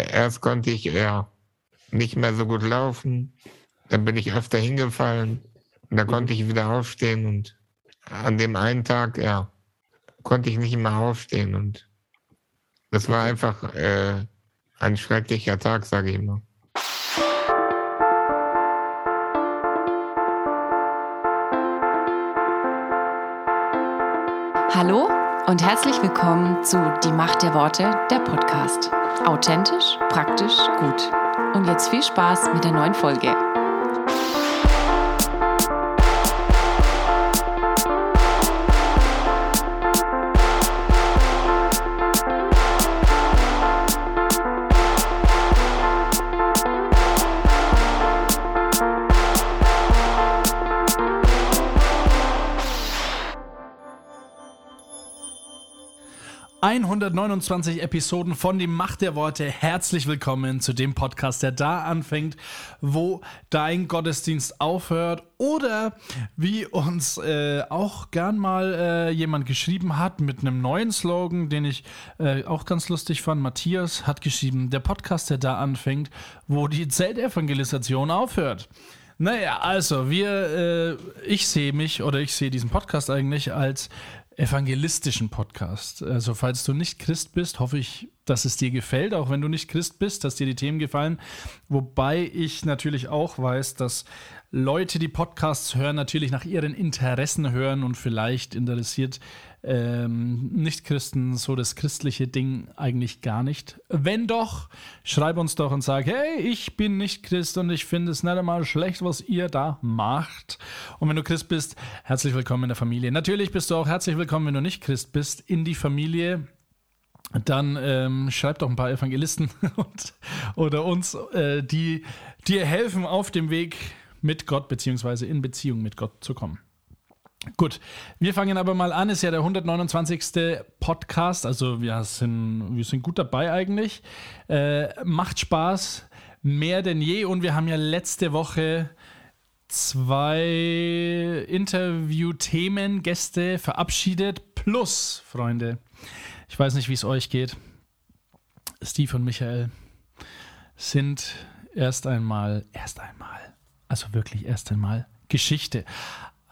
erst konnte ich ja nicht mehr so gut laufen. Dann bin ich öfter hingefallen. Und dann konnte ich wieder aufstehen. Und an dem einen Tag, ja, konnte ich nicht mehr aufstehen. Und das war einfach äh, ein schrecklicher Tag, sage ich mal. Hallo und herzlich willkommen zu Die Macht der Worte, der Podcast. Authentisch, praktisch, gut. Und jetzt viel Spaß mit der neuen Folge. 129 Episoden von Die Macht der Worte. Herzlich willkommen zu dem Podcast, der da anfängt, wo dein Gottesdienst aufhört oder wie uns äh, auch gern mal äh, jemand geschrieben hat mit einem neuen Slogan, den ich äh, auch ganz lustig fand. Matthias hat geschrieben, der Podcast, der da anfängt, wo die Zeltevangelisation aufhört. Naja, also wir, äh, ich sehe mich oder ich sehe diesen Podcast eigentlich als evangelistischen Podcast. Also falls du nicht Christ bist, hoffe ich, dass es dir gefällt, auch wenn du nicht Christ bist, dass dir die Themen gefallen. Wobei ich natürlich auch weiß, dass Leute, die Podcasts hören, natürlich nach ihren Interessen hören und vielleicht interessiert ähm, Nicht-Christen so das christliche Ding eigentlich gar nicht. Wenn doch, schreib uns doch und sag, hey, ich bin nicht Christ und ich finde es nicht einmal schlecht, was ihr da macht. Und wenn du Christ bist, herzlich willkommen in der Familie. Natürlich bist du auch herzlich willkommen, wenn du nicht Christ bist, in die Familie dann ähm, schreib doch ein paar Evangelisten und, oder uns, äh, die dir helfen, auf dem Weg mit Gott beziehungsweise in Beziehung mit Gott zu kommen. Gut, wir fangen aber mal an. Ist ja der 129. Podcast, also wir sind, wir sind gut dabei eigentlich. Äh, macht Spaß, mehr denn je. Und wir haben ja letzte Woche zwei Interview-Themen, Gäste verabschiedet. Plus, Freunde, ich weiß nicht, wie es euch geht. Steve und Michael sind erst einmal, erst einmal, also wirklich erst einmal Geschichte.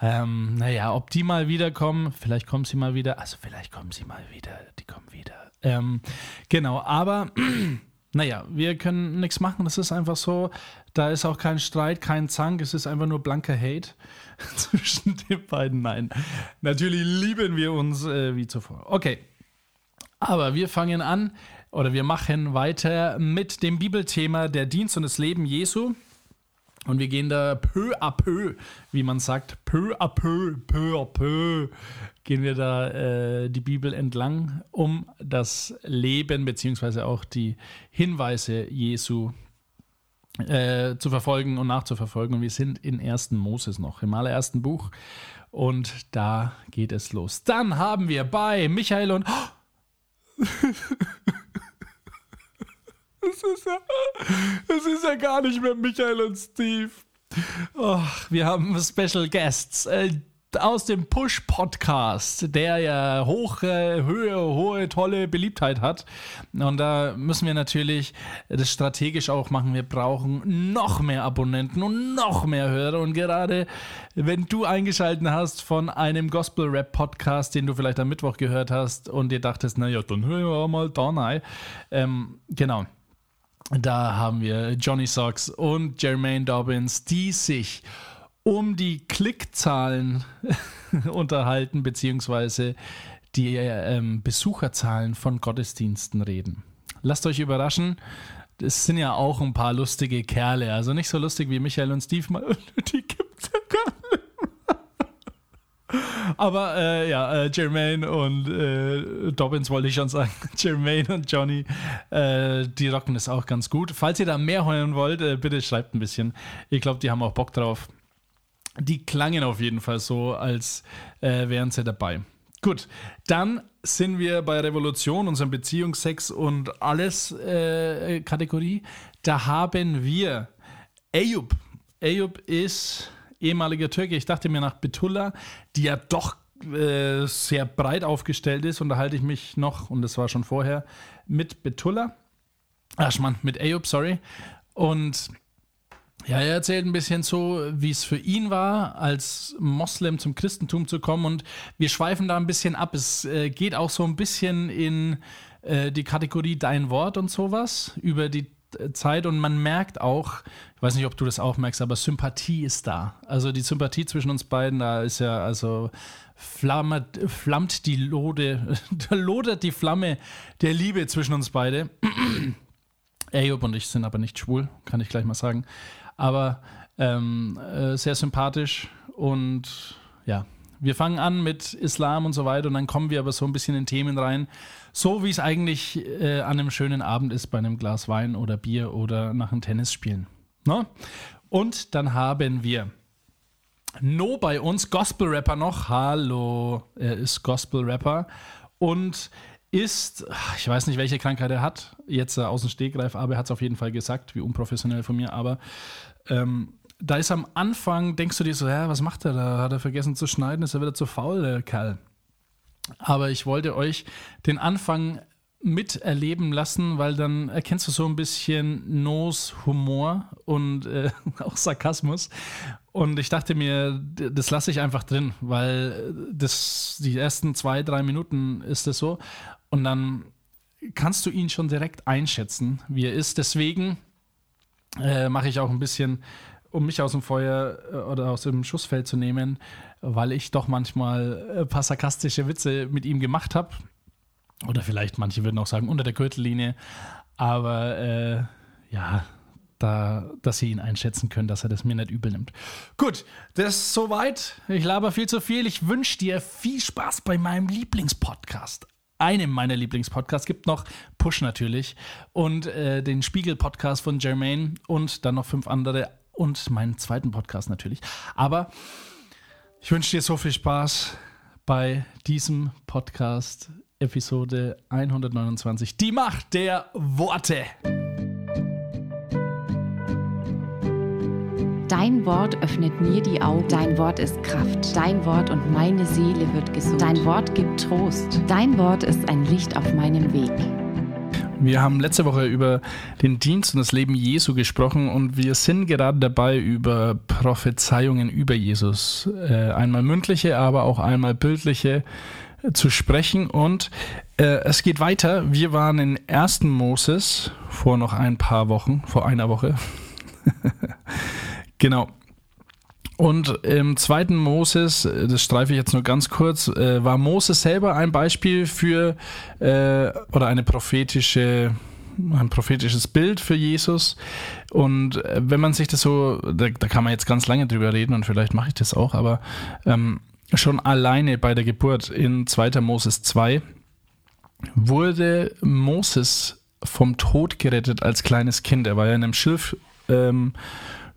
Ähm, naja, ob die mal wiederkommen, vielleicht kommen sie mal wieder, also vielleicht kommen sie mal wieder, die kommen wieder. Ähm, genau, aber naja, wir können nichts machen, das ist einfach so. Da ist auch kein Streit, kein Zank, es ist einfach nur blanker Hate zwischen den beiden. Nein, natürlich lieben wir uns äh, wie zuvor. Okay, aber wir fangen an oder wir machen weiter mit dem Bibelthema der Dienst und das Leben Jesu. Und wir gehen da peu à peu, wie man sagt, peu à peu, peu à peu, gehen wir da äh, die Bibel entlang, um das Leben beziehungsweise auch die Hinweise Jesu äh, zu verfolgen und nachzuverfolgen. Und wir sind in 1. Moses noch, im allerersten Buch. Und da geht es los. Dann haben wir bei Michael und... Es ist ja, es ist ja gar nicht mehr Michael und Steve. Oh, wir haben Special Guests äh, aus dem Push-Podcast, der ja hohe, Höhe, hohe, tolle Beliebtheit hat. Und da müssen wir natürlich das strategisch auch machen. Wir brauchen noch mehr Abonnenten und noch mehr Hörer. Und gerade wenn du eingeschaltet hast von einem Gospel-Rap-Podcast, den du vielleicht am Mittwoch gehört hast und dir dachtest, naja, dann hören wir mal rein. Ähm, genau. Da haben wir Johnny Socks und Jermaine Dobbins, die sich um die Klickzahlen unterhalten, beziehungsweise die ähm, Besucherzahlen von Gottesdiensten reden. Lasst euch überraschen, es sind ja auch ein paar lustige Kerle, also nicht so lustig wie Michael und Steve, die gibt es ja gar nicht. Aber äh, ja, äh, Jermaine und äh, Dobbins wollte ich schon sagen. Jermaine und Johnny, äh, die rocken es auch ganz gut. Falls ihr da mehr hören wollt, äh, bitte schreibt ein bisschen. Ich glaube, die haben auch Bock drauf. Die klangen auf jeden Fall so, als äh, wären sie dabei. Gut, dann sind wir bei Revolution, unserem Beziehungsex und alles Kategorie. Da haben wir Ayub. Ayub ist ehemaliger Türke. Ich dachte mir nach Betullah, die ja doch äh, sehr breit aufgestellt ist, unterhalte ich mich noch, und das war schon vorher, mit Betullah. Aschmann mit Ayub, sorry. Und ja, er erzählt ein bisschen so, wie es für ihn war, als Moslem zum Christentum zu kommen. Und wir schweifen da ein bisschen ab. Es äh, geht auch so ein bisschen in äh, die Kategorie Dein Wort und sowas über die Zeit. Und man merkt auch, ich weiß nicht, ob du das auch merkst, aber Sympathie ist da. Also die Sympathie zwischen uns beiden, da ist ja, also flammt, flammt die Lode, da lodert die Flamme der Liebe zwischen uns beide. Ayub und ich sind aber nicht schwul, kann ich gleich mal sagen. Aber ähm, äh, sehr sympathisch und ja, wir fangen an mit Islam und so weiter und dann kommen wir aber so ein bisschen in Themen rein, so wie es eigentlich äh, an einem schönen Abend ist bei einem Glas Wein oder Bier oder nach einem Tennisspielen. Ne? Und dann haben wir No bei uns, Gospel-Rapper noch. Hallo, er ist Gospel-Rapper und ist, ich weiß nicht, welche Krankheit er hat, jetzt äh, aus dem Stegreif, aber er hat es auf jeden Fall gesagt, wie unprofessionell von mir, aber ähm, da ist am Anfang, denkst du dir so, ja, was macht er da? Hat er vergessen zu schneiden? Ist er wieder zu faul, der Kerl? Aber ich wollte euch den Anfang miterleben lassen, weil dann erkennst du so ein bisschen Nos Humor und äh, auch Sarkasmus. Und ich dachte mir, das lasse ich einfach drin, weil das die ersten zwei, drei Minuten ist es so. Und dann kannst du ihn schon direkt einschätzen, wie er ist. Deswegen äh, mache ich auch ein bisschen, um mich aus dem Feuer äh, oder aus dem Schussfeld zu nehmen, weil ich doch manchmal ein paar sarkastische Witze mit ihm gemacht habe. Oder vielleicht manche würden auch sagen unter der Gürtellinie. Aber äh, ja, da, dass ihr ihn einschätzen könnt, dass er das mir nicht übel nimmt. Gut, das ist soweit. Ich laber viel zu viel. Ich wünsche dir viel Spaß bei meinem Lieblingspodcast. Einem meiner Lieblingspodcasts gibt noch Push natürlich und äh, den Spiegel-Podcast von Jermaine und dann noch fünf andere und meinen zweiten Podcast natürlich. Aber ich wünsche dir so viel Spaß bei diesem Podcast, Episode 129. Die Macht der Worte. Dein Wort öffnet mir die Augen. Dein Wort ist Kraft. Dein Wort und meine Seele wird gesund. Dein Wort gibt Trost. Dein Wort ist ein Licht auf meinem Weg. Wir haben letzte Woche über den Dienst und das Leben Jesu gesprochen und wir sind gerade dabei, über Prophezeiungen über Jesus, äh, einmal mündliche, aber auch einmal bildliche, äh, zu sprechen. Und äh, es geht weiter. Wir waren in 1. Moses vor noch ein paar Wochen, vor einer Woche. Genau. Und im zweiten Moses, das streife ich jetzt nur ganz kurz, äh, war Moses selber ein Beispiel für äh, oder eine prophetische ein prophetisches Bild für Jesus. Und äh, wenn man sich das so, da, da, kann man jetzt ganz lange drüber reden und vielleicht mache ich das auch, aber ähm, schon alleine bei der Geburt in 2. Moses 2 wurde Moses vom Tod gerettet als kleines Kind. Er war ja in einem Schilf. Ähm,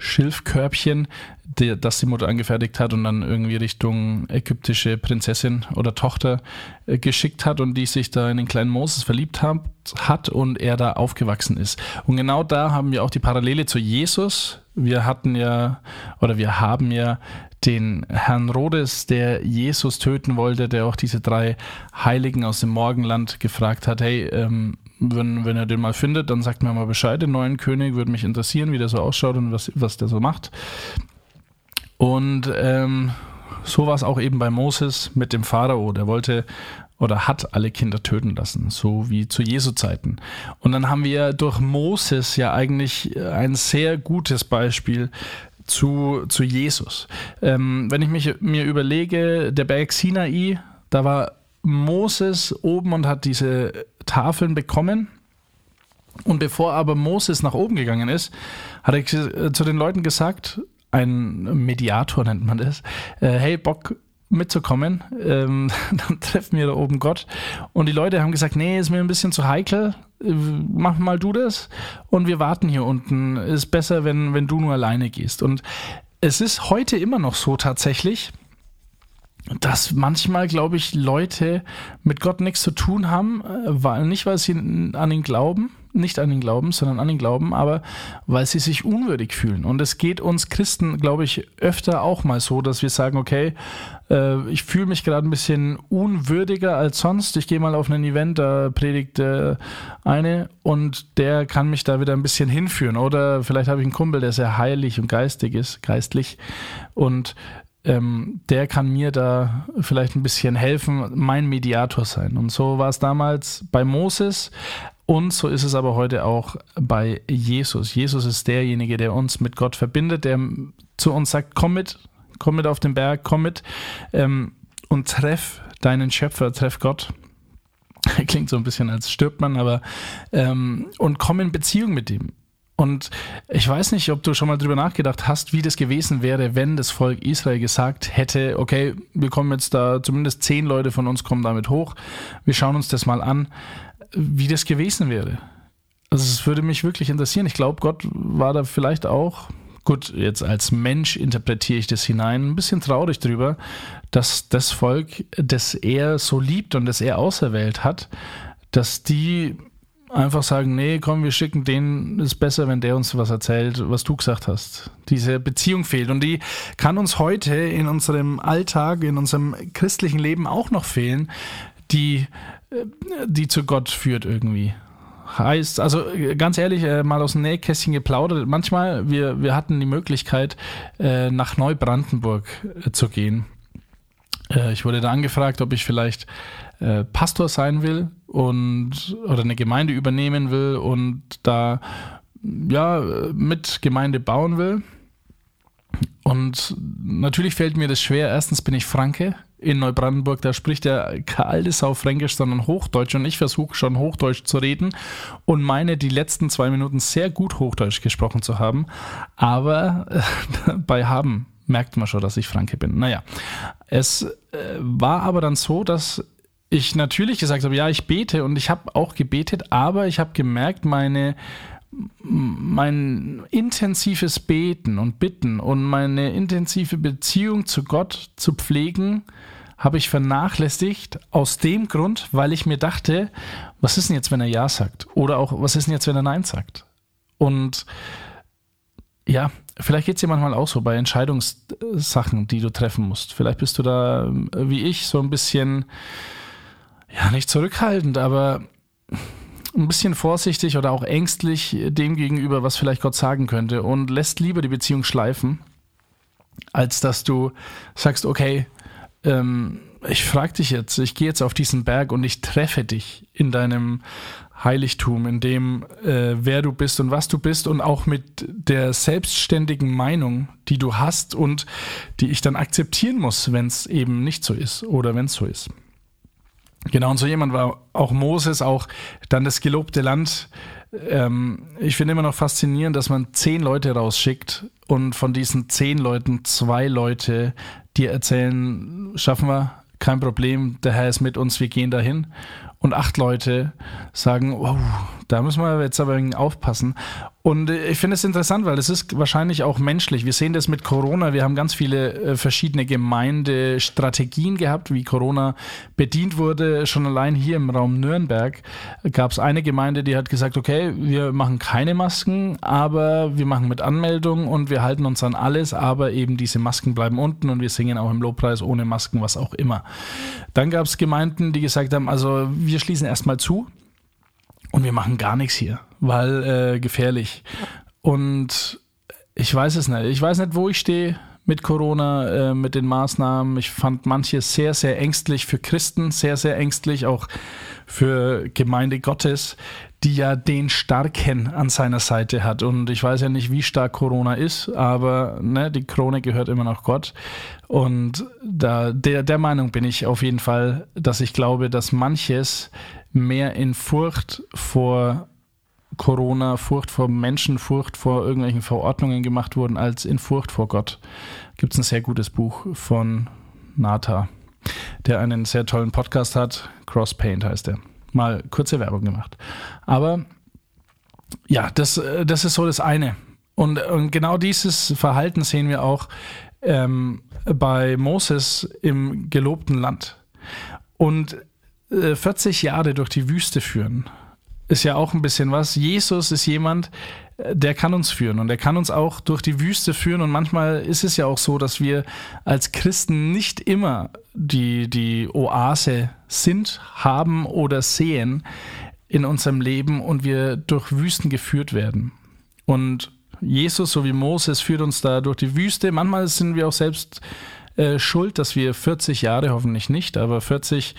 Schilfkörbchen, die, das die Mutter angefertigt hat und dann irgendwie Richtung ägyptische Prinzessin oder Tochter äh, geschickt hat und die sich da in den kleinen Moses verliebt hat, hat und er da aufgewachsen ist. Und genau da haben wir auch die Parallele zu Jesus. Wir hatten ja oder wir haben ja den Herrn Rhodes, der Jesus töten wollte, der auch diese drei Heiligen aus dem Morgenland gefragt hat, hey, ähm, wenn, wenn er den mal findet, dann sagt mir mal Bescheid, den neuen König, würde mich interessieren, wie der so ausschaut und was, was der so macht. Und ähm, so war es auch eben bei Moses mit dem Pharao, der wollte oder hat alle Kinder töten lassen, so wie zu Jesu Zeiten. Und dann haben wir durch Moses ja eigentlich ein sehr gutes Beispiel zu, zu Jesus. Ähm, wenn ich mich, mir überlege, der Berg Sinai, da war Moses oben und hat diese Tafeln bekommen. Und bevor aber Moses nach oben gegangen ist, hat er zu den Leuten gesagt, ein Mediator nennt man das, äh, hey Bock mitzukommen, ähm, dann treffen wir da oben Gott. Und die Leute haben gesagt, nee, ist mir ein bisschen zu heikel, äh, mach mal du das und wir warten hier unten. Ist besser, wenn, wenn du nur alleine gehst. Und es ist heute immer noch so tatsächlich, dass manchmal, glaube ich, Leute mit Gott nichts zu tun haben, äh, weil, nicht weil sie an ihn glauben, nicht an ihn glauben, sondern an ihn glauben, aber weil sie sich unwürdig fühlen. Und es geht uns Christen, glaube ich, öfter auch mal so, dass wir sagen, okay, äh, ich fühle mich gerade ein bisschen unwürdiger als sonst. Ich gehe mal auf ein Event, da predigt äh, eine und der kann mich da wieder ein bisschen hinführen. Oder vielleicht habe ich einen Kumpel, der sehr heilig und geistig ist, geistlich und ähm, der kann mir da vielleicht ein bisschen helfen, mein Mediator sein. Und so war es damals bei Moses und so ist es aber heute auch bei Jesus. Jesus ist derjenige, der uns mit Gott verbindet, der zu uns sagt, komm mit, komm mit auf den Berg, komm mit ähm, und treff deinen Schöpfer, treff Gott. Klingt so ein bisschen, als stirbt man, aber ähm, und komm in Beziehung mit ihm. Und ich weiß nicht, ob du schon mal drüber nachgedacht hast, wie das gewesen wäre, wenn das Volk Israel gesagt hätte, okay, wir kommen jetzt da, zumindest zehn Leute von uns kommen damit hoch, wir schauen uns das mal an, wie das gewesen wäre. Also es würde mich wirklich interessieren. Ich glaube, Gott war da vielleicht auch, gut, jetzt als Mensch interpretiere ich das hinein, ein bisschen traurig drüber, dass das Volk, das er so liebt und das er auserwählt hat, dass die einfach sagen, nee, komm, wir schicken den, ist besser, wenn der uns was erzählt, was du gesagt hast. Diese Beziehung fehlt und die kann uns heute in unserem Alltag, in unserem christlichen Leben auch noch fehlen, die, äh, die zu Gott führt irgendwie. Heißt, also ganz ehrlich, äh, mal aus dem Nähkästchen geplaudert. Manchmal, wir, wir hatten die Möglichkeit, äh, nach Neubrandenburg zu gehen. Ich wurde da angefragt, ob ich vielleicht Pastor sein will und oder eine Gemeinde übernehmen will und da ja mit Gemeinde bauen will. Und natürlich fällt mir das schwer. Erstens bin ich Franke in Neubrandenburg, da spricht er kein altes Sau Fränkisch, sondern Hochdeutsch und ich versuche schon Hochdeutsch zu reden und meine die letzten zwei Minuten sehr gut Hochdeutsch gesprochen zu haben, aber äh, bei haben merkt man schon, dass ich Franke bin. Naja, es äh, war aber dann so, dass ich natürlich gesagt habe, ja, ich bete und ich habe auch gebetet, aber ich habe gemerkt, meine mein intensives Beten und Bitten und meine intensive Beziehung zu Gott zu pflegen, habe ich vernachlässigt aus dem Grund, weil ich mir dachte, was ist denn jetzt, wenn er Ja sagt? Oder auch, was ist denn jetzt, wenn er Nein sagt? Und ja, vielleicht geht es dir manchmal auch so bei Entscheidungssachen, die du treffen musst. Vielleicht bist du da wie ich so ein bisschen ja, nicht zurückhaltend, aber ein bisschen vorsichtig oder auch ängstlich dem gegenüber, was vielleicht Gott sagen könnte und lässt lieber die Beziehung schleifen, als dass du sagst, okay, ähm, ich frage dich jetzt, ich gehe jetzt auf diesen Berg und ich treffe dich in deinem Heiligtum, in dem, äh, wer du bist und was du bist und auch mit der selbstständigen Meinung, die du hast und die ich dann akzeptieren muss, wenn es eben nicht so ist oder wenn es so ist. Genau, und so jemand war auch Moses, auch dann das gelobte Land. Ähm, ich finde immer noch faszinierend, dass man zehn Leute rausschickt und von diesen zehn Leuten zwei Leute dir erzählen, schaffen wir, kein Problem, der Herr ist mit uns, wir gehen dahin. Und acht Leute sagen, wow, da müssen wir jetzt aber aufpassen. Und äh, ich finde es interessant, weil es ist wahrscheinlich auch menschlich. Wir sehen das mit Corona. Wir haben ganz viele äh, verschiedene Gemeindestrategien gehabt, wie Corona bedient wurde. Schon allein hier im Raum Nürnberg gab es eine Gemeinde, die hat gesagt, okay, wir machen keine Masken, aber wir machen mit Anmeldung und wir halten uns an alles, aber eben diese Masken bleiben unten und wir singen auch im Lobpreis ohne Masken, was auch immer. Dann gab es Gemeinden, die gesagt haben, also wir schließen erstmal zu und wir machen gar nichts hier, weil äh, gefährlich. Und ich weiß es nicht. Ich weiß nicht, wo ich stehe mit Corona, äh, mit den Maßnahmen. Ich fand manche sehr, sehr ängstlich für Christen, sehr, sehr ängstlich auch für Gemeinde Gottes, die ja den Starken an seiner Seite hat. Und ich weiß ja nicht, wie stark Corona ist, aber ne, die Krone gehört immer noch Gott. Und da, der, der Meinung bin ich auf jeden Fall, dass ich glaube, dass manches mehr in Furcht vor Corona, Furcht vor Menschen, Furcht vor irgendwelchen Verordnungen gemacht wurden, als in Furcht vor Gott. Gibt es ein sehr gutes Buch von Nata, der einen sehr tollen Podcast hat. Cross Paint heißt er. Mal kurze Werbung gemacht. Aber ja, das, das ist so das eine. Und, und genau dieses Verhalten sehen wir auch ähm, bei Moses im gelobten Land. Und 40 äh, Jahre durch die Wüste führen, ist ja auch ein bisschen was. Jesus ist jemand, äh, der kann uns führen und der kann uns auch durch die Wüste führen. Und manchmal ist es ja auch so, dass wir als Christen nicht immer die, die Oase sind, haben oder sehen in unserem Leben und wir durch Wüsten geführt werden. Und Jesus, so wie Moses, führt uns da durch die Wüste. Manchmal sind wir auch selbst äh, schuld, dass wir 40 Jahre, hoffentlich nicht, aber 40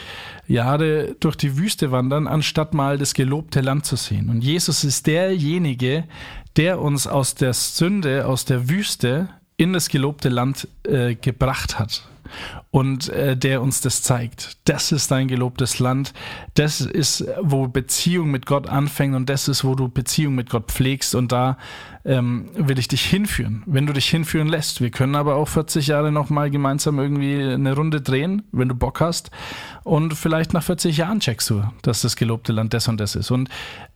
Jahre durch die Wüste wandern, anstatt mal das gelobte Land zu sehen. Und Jesus ist derjenige, der uns aus der Sünde, aus der Wüste in das gelobte Land äh, gebracht hat und äh, der uns das zeigt. Das ist dein gelobtes Land. Das ist, wo Beziehung mit Gott anfängt und das ist, wo du Beziehung mit Gott pflegst und da ähm, will ich dich hinführen, wenn du dich hinführen lässt. Wir können aber auch 40 Jahre nochmal gemeinsam irgendwie eine Runde drehen, wenn du Bock hast. Und vielleicht nach 40 Jahren checkst du, dass das gelobte Land das und das ist. Und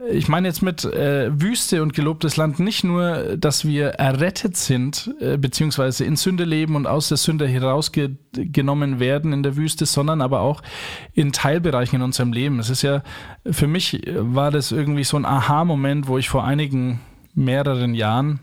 ich meine jetzt mit äh, Wüste und gelobtes Land nicht nur, dass wir errettet sind, äh, beziehungsweise in Sünde leben und aus der Sünde herausgenommen werden in der Wüste, sondern aber auch in Teilbereichen in unserem Leben. Es ist ja, für mich war das irgendwie so ein Aha-Moment, wo ich vor einigen mehreren Jahren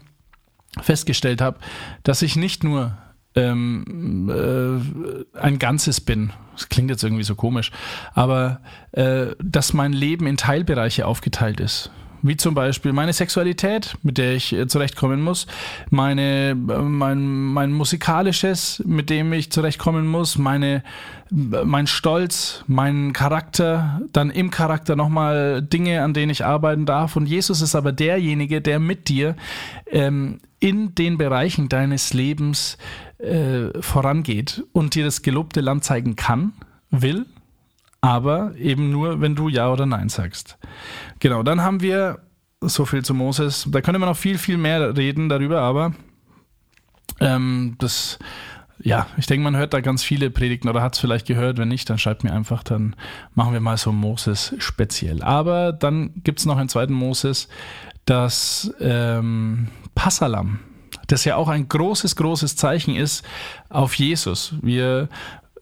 festgestellt habe, dass ich nicht nur ähm, äh, ein Ganzes bin. Das klingt jetzt irgendwie so komisch, aber äh, dass mein Leben in Teilbereiche aufgeteilt ist wie zum Beispiel meine Sexualität, mit der ich äh, zurechtkommen muss, meine, äh, mein, mein musikalisches, mit dem ich zurechtkommen muss, meine, mein Stolz, mein Charakter, dann im Charakter nochmal Dinge, an denen ich arbeiten darf. Und Jesus ist aber derjenige, der mit dir ähm, in den Bereichen deines Lebens äh, vorangeht und dir das gelobte Land zeigen kann, will aber eben nur, wenn du Ja oder Nein sagst. Genau, dann haben wir so viel zu Moses. Da könnte man noch viel, viel mehr reden darüber, aber ähm, das, ja, ich denke, man hört da ganz viele Predigten oder hat es vielleicht gehört. Wenn nicht, dann schreibt mir einfach, dann machen wir mal so Moses speziell. Aber dann gibt es noch einen zweiten Moses, das ähm, Passalam das ja auch ein großes, großes Zeichen ist auf Jesus. Wir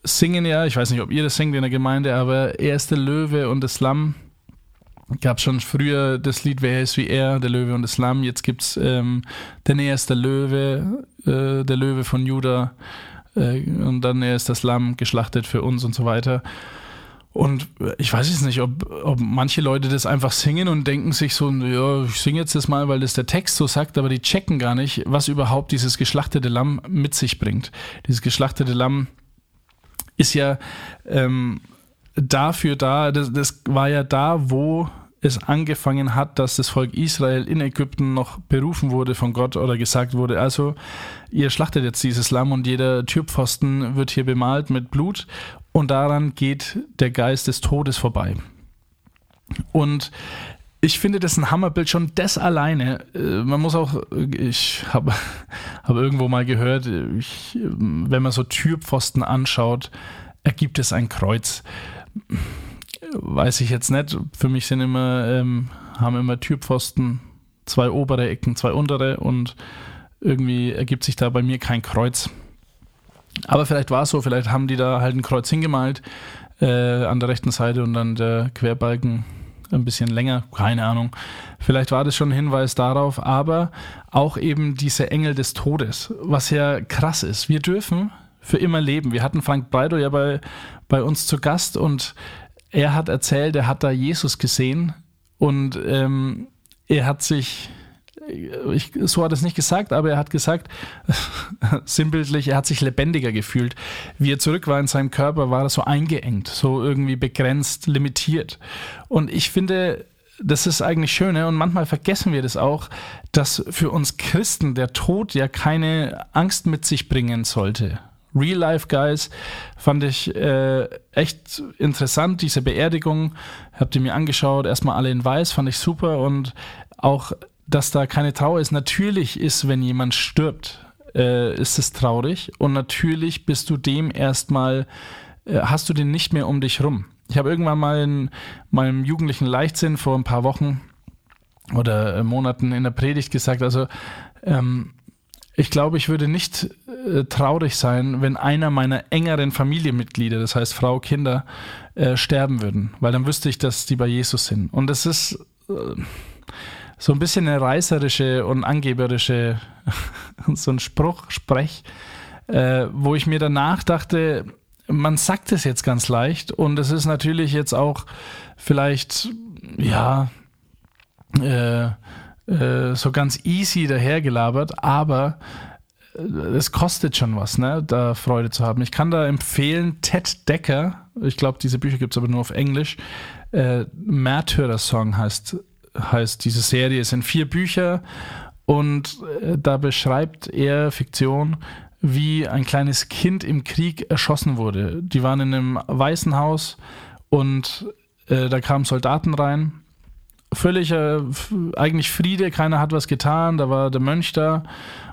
singen ja, ich weiß nicht, ob ihr das singt in der Gemeinde, aber er ist der Löwe und das Lamm. Gab schon früher das Lied Wer ist wie er, der Löwe und das Lamm. Jetzt gibt es ähm, denn er ist der Löwe, äh, der Löwe von Juda äh, und dann er ist das Lamm geschlachtet für uns und so weiter. Und ich weiß jetzt nicht, ob, ob manche Leute das einfach singen und denken sich so, ja, ich singe jetzt das mal, weil das der Text so sagt, aber die checken gar nicht, was überhaupt dieses geschlachtete Lamm mit sich bringt. Dieses geschlachtete Lamm ist ja ähm, dafür da, das, das war ja da, wo es angefangen hat, dass das Volk Israel in Ägypten noch berufen wurde von Gott oder gesagt wurde, also ihr schlachtet jetzt dieses Lamm und jeder Türpfosten wird hier bemalt mit Blut und daran geht der Geist des Todes vorbei. Und ich finde das ein Hammerbild schon das alleine. Äh, man muss auch, ich habe hab irgendwo mal gehört, ich, wenn man so Türpfosten anschaut, ergibt es ein Kreuz. Weiß ich jetzt nicht. Für mich sind immer, ähm, haben immer Türpfosten zwei obere Ecken, zwei untere und irgendwie ergibt sich da bei mir kein Kreuz. Aber vielleicht war es so, vielleicht haben die da halt ein Kreuz hingemalt äh, an der rechten Seite und dann der Querbalken ein bisschen länger, keine Ahnung. Vielleicht war das schon ein Hinweis darauf, aber auch eben diese Engel des Todes, was ja krass ist. Wir dürfen für immer leben. Wir hatten Frank Breido ja bei, bei uns zu Gast und er hat erzählt, er hat da Jesus gesehen und ähm, er hat sich ich, so hat er es nicht gesagt, aber er hat gesagt, sinnbildlich, er hat sich lebendiger gefühlt. Wie er zurück war in seinem Körper, war er so eingeengt, so irgendwie begrenzt, limitiert. Und ich finde, das ist eigentlich schön, und manchmal vergessen wir das auch, dass für uns Christen der Tod ja keine Angst mit sich bringen sollte. Real Life Guys fand ich äh, echt interessant, diese Beerdigung. Habt ihr mir angeschaut, erstmal alle in weiß, fand ich super und auch dass da keine Trauer ist. Natürlich ist, wenn jemand stirbt, äh, ist es traurig und natürlich bist du dem erstmal, äh, hast du den nicht mehr um dich rum. Ich habe irgendwann mal in meinem jugendlichen Leichtsinn vor ein paar Wochen oder äh, Monaten in der Predigt gesagt, also ähm, ich glaube, ich würde nicht äh, traurig sein, wenn einer meiner engeren Familienmitglieder, das heißt Frau, Kinder, äh, sterben würden, weil dann wüsste ich, dass die bei Jesus sind. Und das ist äh, so ein bisschen eine reißerische und angeberische, so ein Spruch, Sprech, äh, wo ich mir danach dachte, man sagt es jetzt ganz leicht und es ist natürlich jetzt auch vielleicht, ja, äh, äh, so ganz easy dahergelabert, aber äh, es kostet schon was, ne, da Freude zu haben. Ich kann da empfehlen, Ted Decker, ich glaube, diese Bücher gibt es aber nur auf Englisch, äh, Märtyrer-Song heißt, heißt diese Serie. Es sind vier Bücher und äh, da beschreibt er Fiktion, wie ein kleines Kind im Krieg erschossen wurde. Die waren in einem weißen Haus und äh, da kamen Soldaten rein. Völliger, äh, eigentlich Friede, keiner hat was getan, da war der Mönch da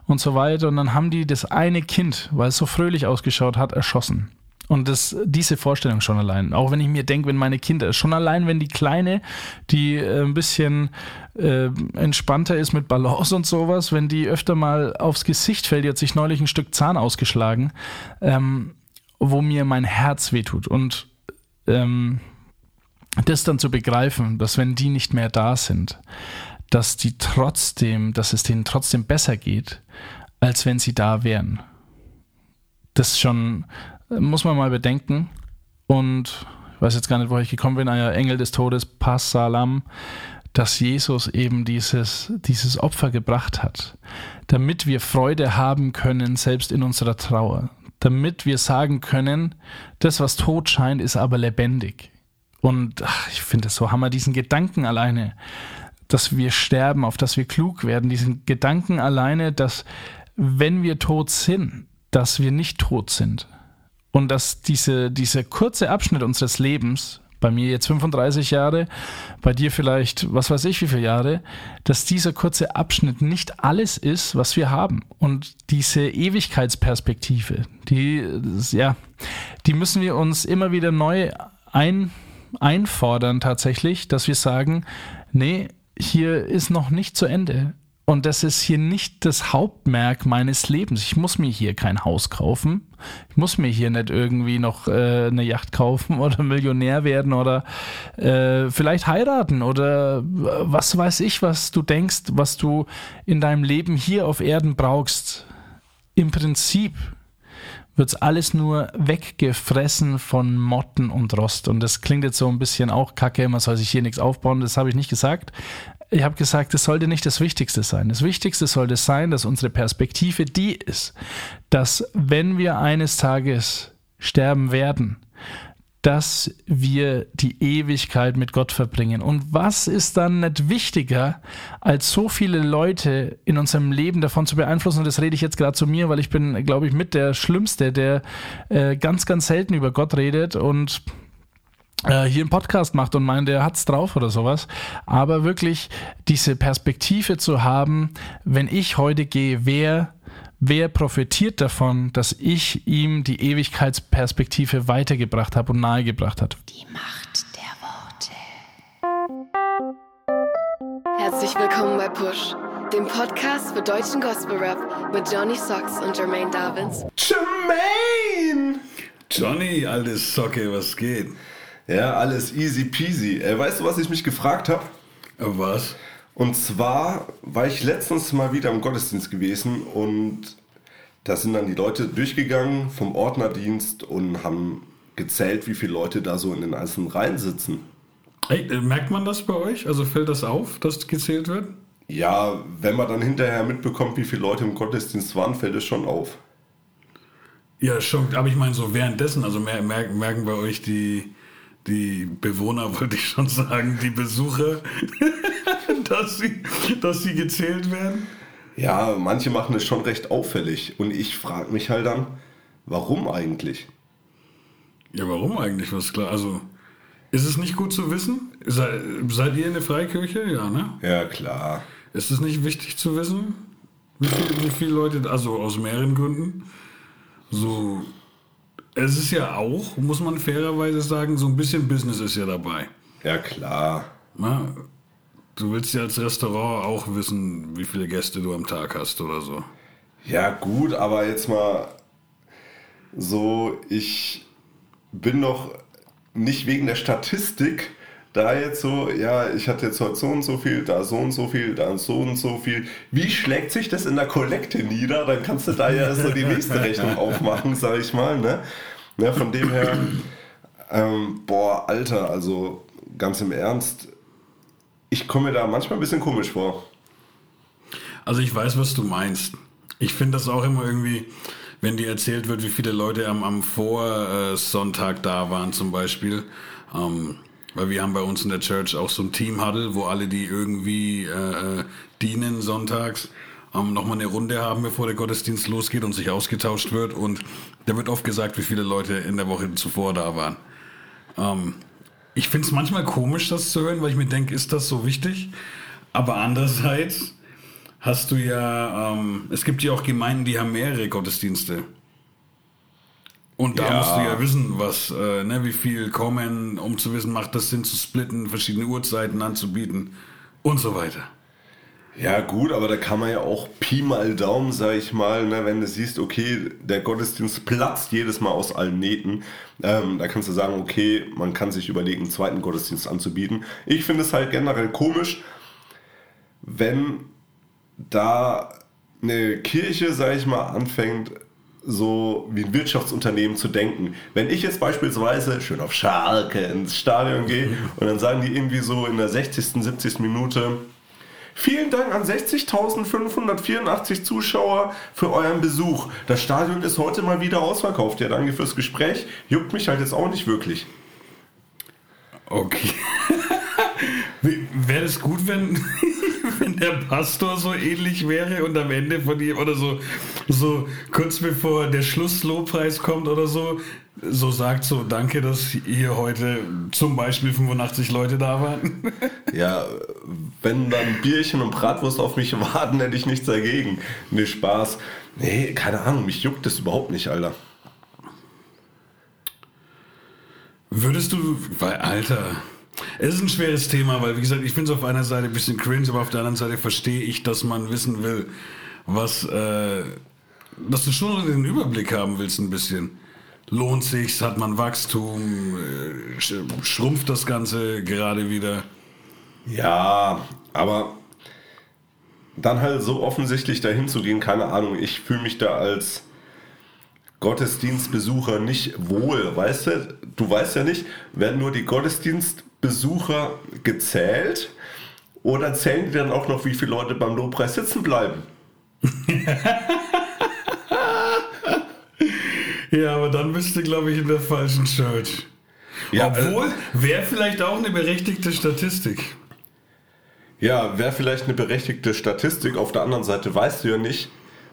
und so weiter. Und dann haben die das eine Kind, weil es so fröhlich ausgeschaut hat, erschossen. Und das, diese Vorstellung schon allein, auch wenn ich mir denke, wenn meine Kinder, schon allein, wenn die Kleine, die äh, ein bisschen äh, entspannter ist mit Balance und sowas, wenn die öfter mal aufs Gesicht fällt, die hat sich neulich ein Stück Zahn ausgeschlagen, ähm, wo mir mein Herz wehtut. Und ähm, das dann zu begreifen, dass wenn die nicht mehr da sind, dass die trotzdem, dass es denen trotzdem besser geht, als wenn sie da wären. Das schon muss man mal bedenken. Und ich weiß jetzt gar nicht, wo ich gekommen bin, ein Engel des Todes, Passalam, dass Jesus eben dieses, dieses Opfer gebracht hat, damit wir Freude haben können, selbst in unserer Trauer, damit wir sagen können, das, was tot scheint, ist aber lebendig. Und ach, ich finde es so hammer, diesen Gedanken alleine, dass wir sterben, auf dass wir klug werden, diesen Gedanken alleine, dass wenn wir tot sind, dass wir nicht tot sind, und dass diese, dieser kurze Abschnitt unseres Lebens, bei mir jetzt 35 Jahre, bei dir vielleicht, was weiß ich, wie viele Jahre, dass dieser kurze Abschnitt nicht alles ist, was wir haben. Und diese Ewigkeitsperspektive, die, ja, die müssen wir uns immer wieder neu ein, einfordern tatsächlich, dass wir sagen, nee, hier ist noch nicht zu Ende. Und das ist hier nicht das Hauptmerk meines Lebens. Ich muss mir hier kein Haus kaufen. Ich muss mir hier nicht irgendwie noch äh, eine Yacht kaufen oder Millionär werden oder äh, vielleicht heiraten oder was weiß ich, was du denkst, was du in deinem Leben hier auf Erden brauchst. Im Prinzip wird es alles nur weggefressen von Motten und Rost. Und das klingt jetzt so ein bisschen auch kacke, man soll sich hier nichts aufbauen, das habe ich nicht gesagt ich habe gesagt, das sollte nicht das Wichtigste sein. Das Wichtigste sollte sein, dass unsere Perspektive die ist, dass wenn wir eines Tages sterben werden, dass wir die Ewigkeit mit Gott verbringen. Und was ist dann nicht wichtiger, als so viele Leute in unserem Leben davon zu beeinflussen? Und das rede ich jetzt gerade zu mir, weil ich bin, glaube ich, mit der Schlimmste, der äh, ganz, ganz selten über Gott redet und hier einen Podcast macht und meint, der hat's drauf oder sowas. Aber wirklich diese Perspektive zu haben, wenn ich heute gehe, wer, wer profitiert davon, dass ich ihm die Ewigkeitsperspektive weitergebracht habe und nahegebracht habe. Die Macht der Worte. Herzlich willkommen bei Push, dem Podcast für deutschen Gospel Rap mit Johnny Socks und Jermaine Davins. Jermaine! Johnny, alte Socke, was geht? Ja, alles easy peasy. Äh, weißt du, was ich mich gefragt habe? Was? Und zwar war ich letztens mal wieder im Gottesdienst gewesen und da sind dann die Leute durchgegangen vom Ordnerdienst und haben gezählt, wie viele Leute da so in den einzelnen Reihen sitzen. Hey, äh, merkt man das bei euch? Also fällt das auf, dass gezählt wird? Ja, wenn man dann hinterher mitbekommt, wie viele Leute im Gottesdienst waren, fällt es schon auf. Ja, schon, aber ich meine so währenddessen, also merken bei euch die, die Bewohner, wollte ich schon sagen, die Besucher, dass, sie, dass sie gezählt werden? Ja, manche machen es schon recht auffällig. Und ich frage mich halt dann, warum eigentlich? Ja, warum eigentlich? Was klar? Also, ist es nicht gut zu wissen? Sei, seid ihr eine Freikirche? Ja, ne? Ja, klar. Ist es nicht wichtig zu wissen? Wie, viel, wie viele Leute, also aus mehreren Gründen, so es ist ja auch, muss man fairerweise sagen, so ein bisschen Business ist ja dabei. Ja, klar. Na, du willst ja als Restaurant auch wissen, wie viele Gäste du am Tag hast oder so. Ja, gut, aber jetzt mal so, ich bin doch nicht wegen der Statistik da jetzt so, ja, ich hatte jetzt heute so und so viel, da so und so viel, da so und so viel. Wie schlägt sich das in der Kollekte nieder? Dann kannst du da ja so die nächste Rechnung aufmachen, sag ich mal. Ne? Ja, von dem her, ähm, boah, Alter, also ganz im Ernst, ich komme mir da manchmal ein bisschen komisch vor. Also ich weiß, was du meinst. Ich finde das auch immer irgendwie, wenn dir erzählt wird, wie viele Leute am, am Vorsonntag da waren zum Beispiel. Ähm, weil wir haben bei uns in der Church auch so ein Team-Huddle, wo alle, die irgendwie äh, äh dienen sonntags, ähm, nochmal eine Runde haben, bevor der Gottesdienst losgeht und sich ausgetauscht wird. Und da wird oft gesagt, wie viele Leute in der Woche zuvor da waren. Ähm, ich finde es manchmal komisch, das zu hören, weil ich mir denke, ist das so wichtig? Aber andererseits hast du ja, ähm, es gibt ja auch Gemeinden, die haben mehrere Gottesdienste. Und da ja. musst du ja wissen, was, äh, ne, wie viel kommen, um zu wissen, macht das Sinn zu splitten, verschiedene Uhrzeiten anzubieten und so weiter. Ja, gut, aber da kann man ja auch Pi mal Daumen, sag ich mal, ne, wenn du siehst, okay, der Gottesdienst platzt jedes Mal aus allen Nähten. Ähm, da kannst du sagen, okay, man kann sich überlegen, einen zweiten Gottesdienst anzubieten. Ich finde es halt generell komisch, wenn da eine Kirche, sag ich mal, anfängt, so wie ein Wirtschaftsunternehmen zu denken. Wenn ich jetzt beispielsweise schön auf Schalke ins Stadion gehe und dann sagen die irgendwie so in der 60., 70. Minute, Vielen Dank an 60.584 Zuschauer für euren Besuch. Das Stadion ist heute mal wieder ausverkauft. Ja, danke fürs Gespräch. Juckt mich halt jetzt auch nicht wirklich. Okay. Wäre es gut, wenn, wenn der Pastor so ähnlich wäre und am Ende von ihm oder so, so kurz bevor der Schlusslobpreis kommt oder so, so sagt so, danke, dass hier heute zum Beispiel 85 Leute da waren. Ja, wenn dann Bierchen und Bratwurst auf mich warten, hätte ich nichts dagegen. Nee, Spaß. Nee, keine Ahnung, mich juckt das überhaupt nicht, Alter. Würdest du, weil, Alter, es ist ein schweres Thema, weil, wie gesagt, ich finde es auf einer Seite ein bisschen cringe, aber auf der anderen Seite verstehe ich, dass man wissen will, was, äh, dass du schon den Überblick haben willst, ein bisschen lohnt sich, hat man Wachstum, äh, schrumpft das Ganze gerade wieder. Ja, aber dann halt so offensichtlich dahin zu gehen, keine Ahnung, ich fühle mich da als Gottesdienstbesucher nicht wohl, weißt du? Du weißt ja nicht, werden nur die Gottesdienstbesucher gezählt oder zählen die dann auch noch, wie viele Leute beim Lobpreis sitzen bleiben? Ja, aber dann bist du, glaube ich, in der falschen Church. Ja, Obwohl, äh, wäre vielleicht auch eine berechtigte Statistik. Ja, wäre vielleicht eine berechtigte Statistik. Auf der anderen Seite weißt du ja nicht,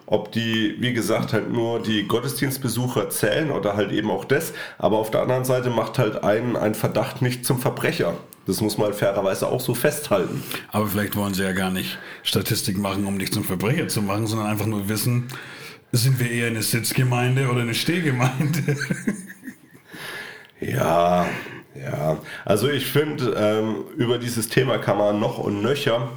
ob die, wie gesagt, halt nur die Gottesdienstbesucher zählen oder halt eben auch das. Aber auf der anderen Seite macht halt einen ein Verdacht nicht zum Verbrecher. Das muss man halt fairerweise auch so festhalten. Aber vielleicht wollen sie ja gar nicht Statistik machen, um dich zum Verbrecher zu machen, sondern einfach nur wissen, sind wir eher eine Sitzgemeinde oder eine Stehgemeinde? ja, ja. Also ich finde, ähm, über dieses Thema kann man noch und nöcher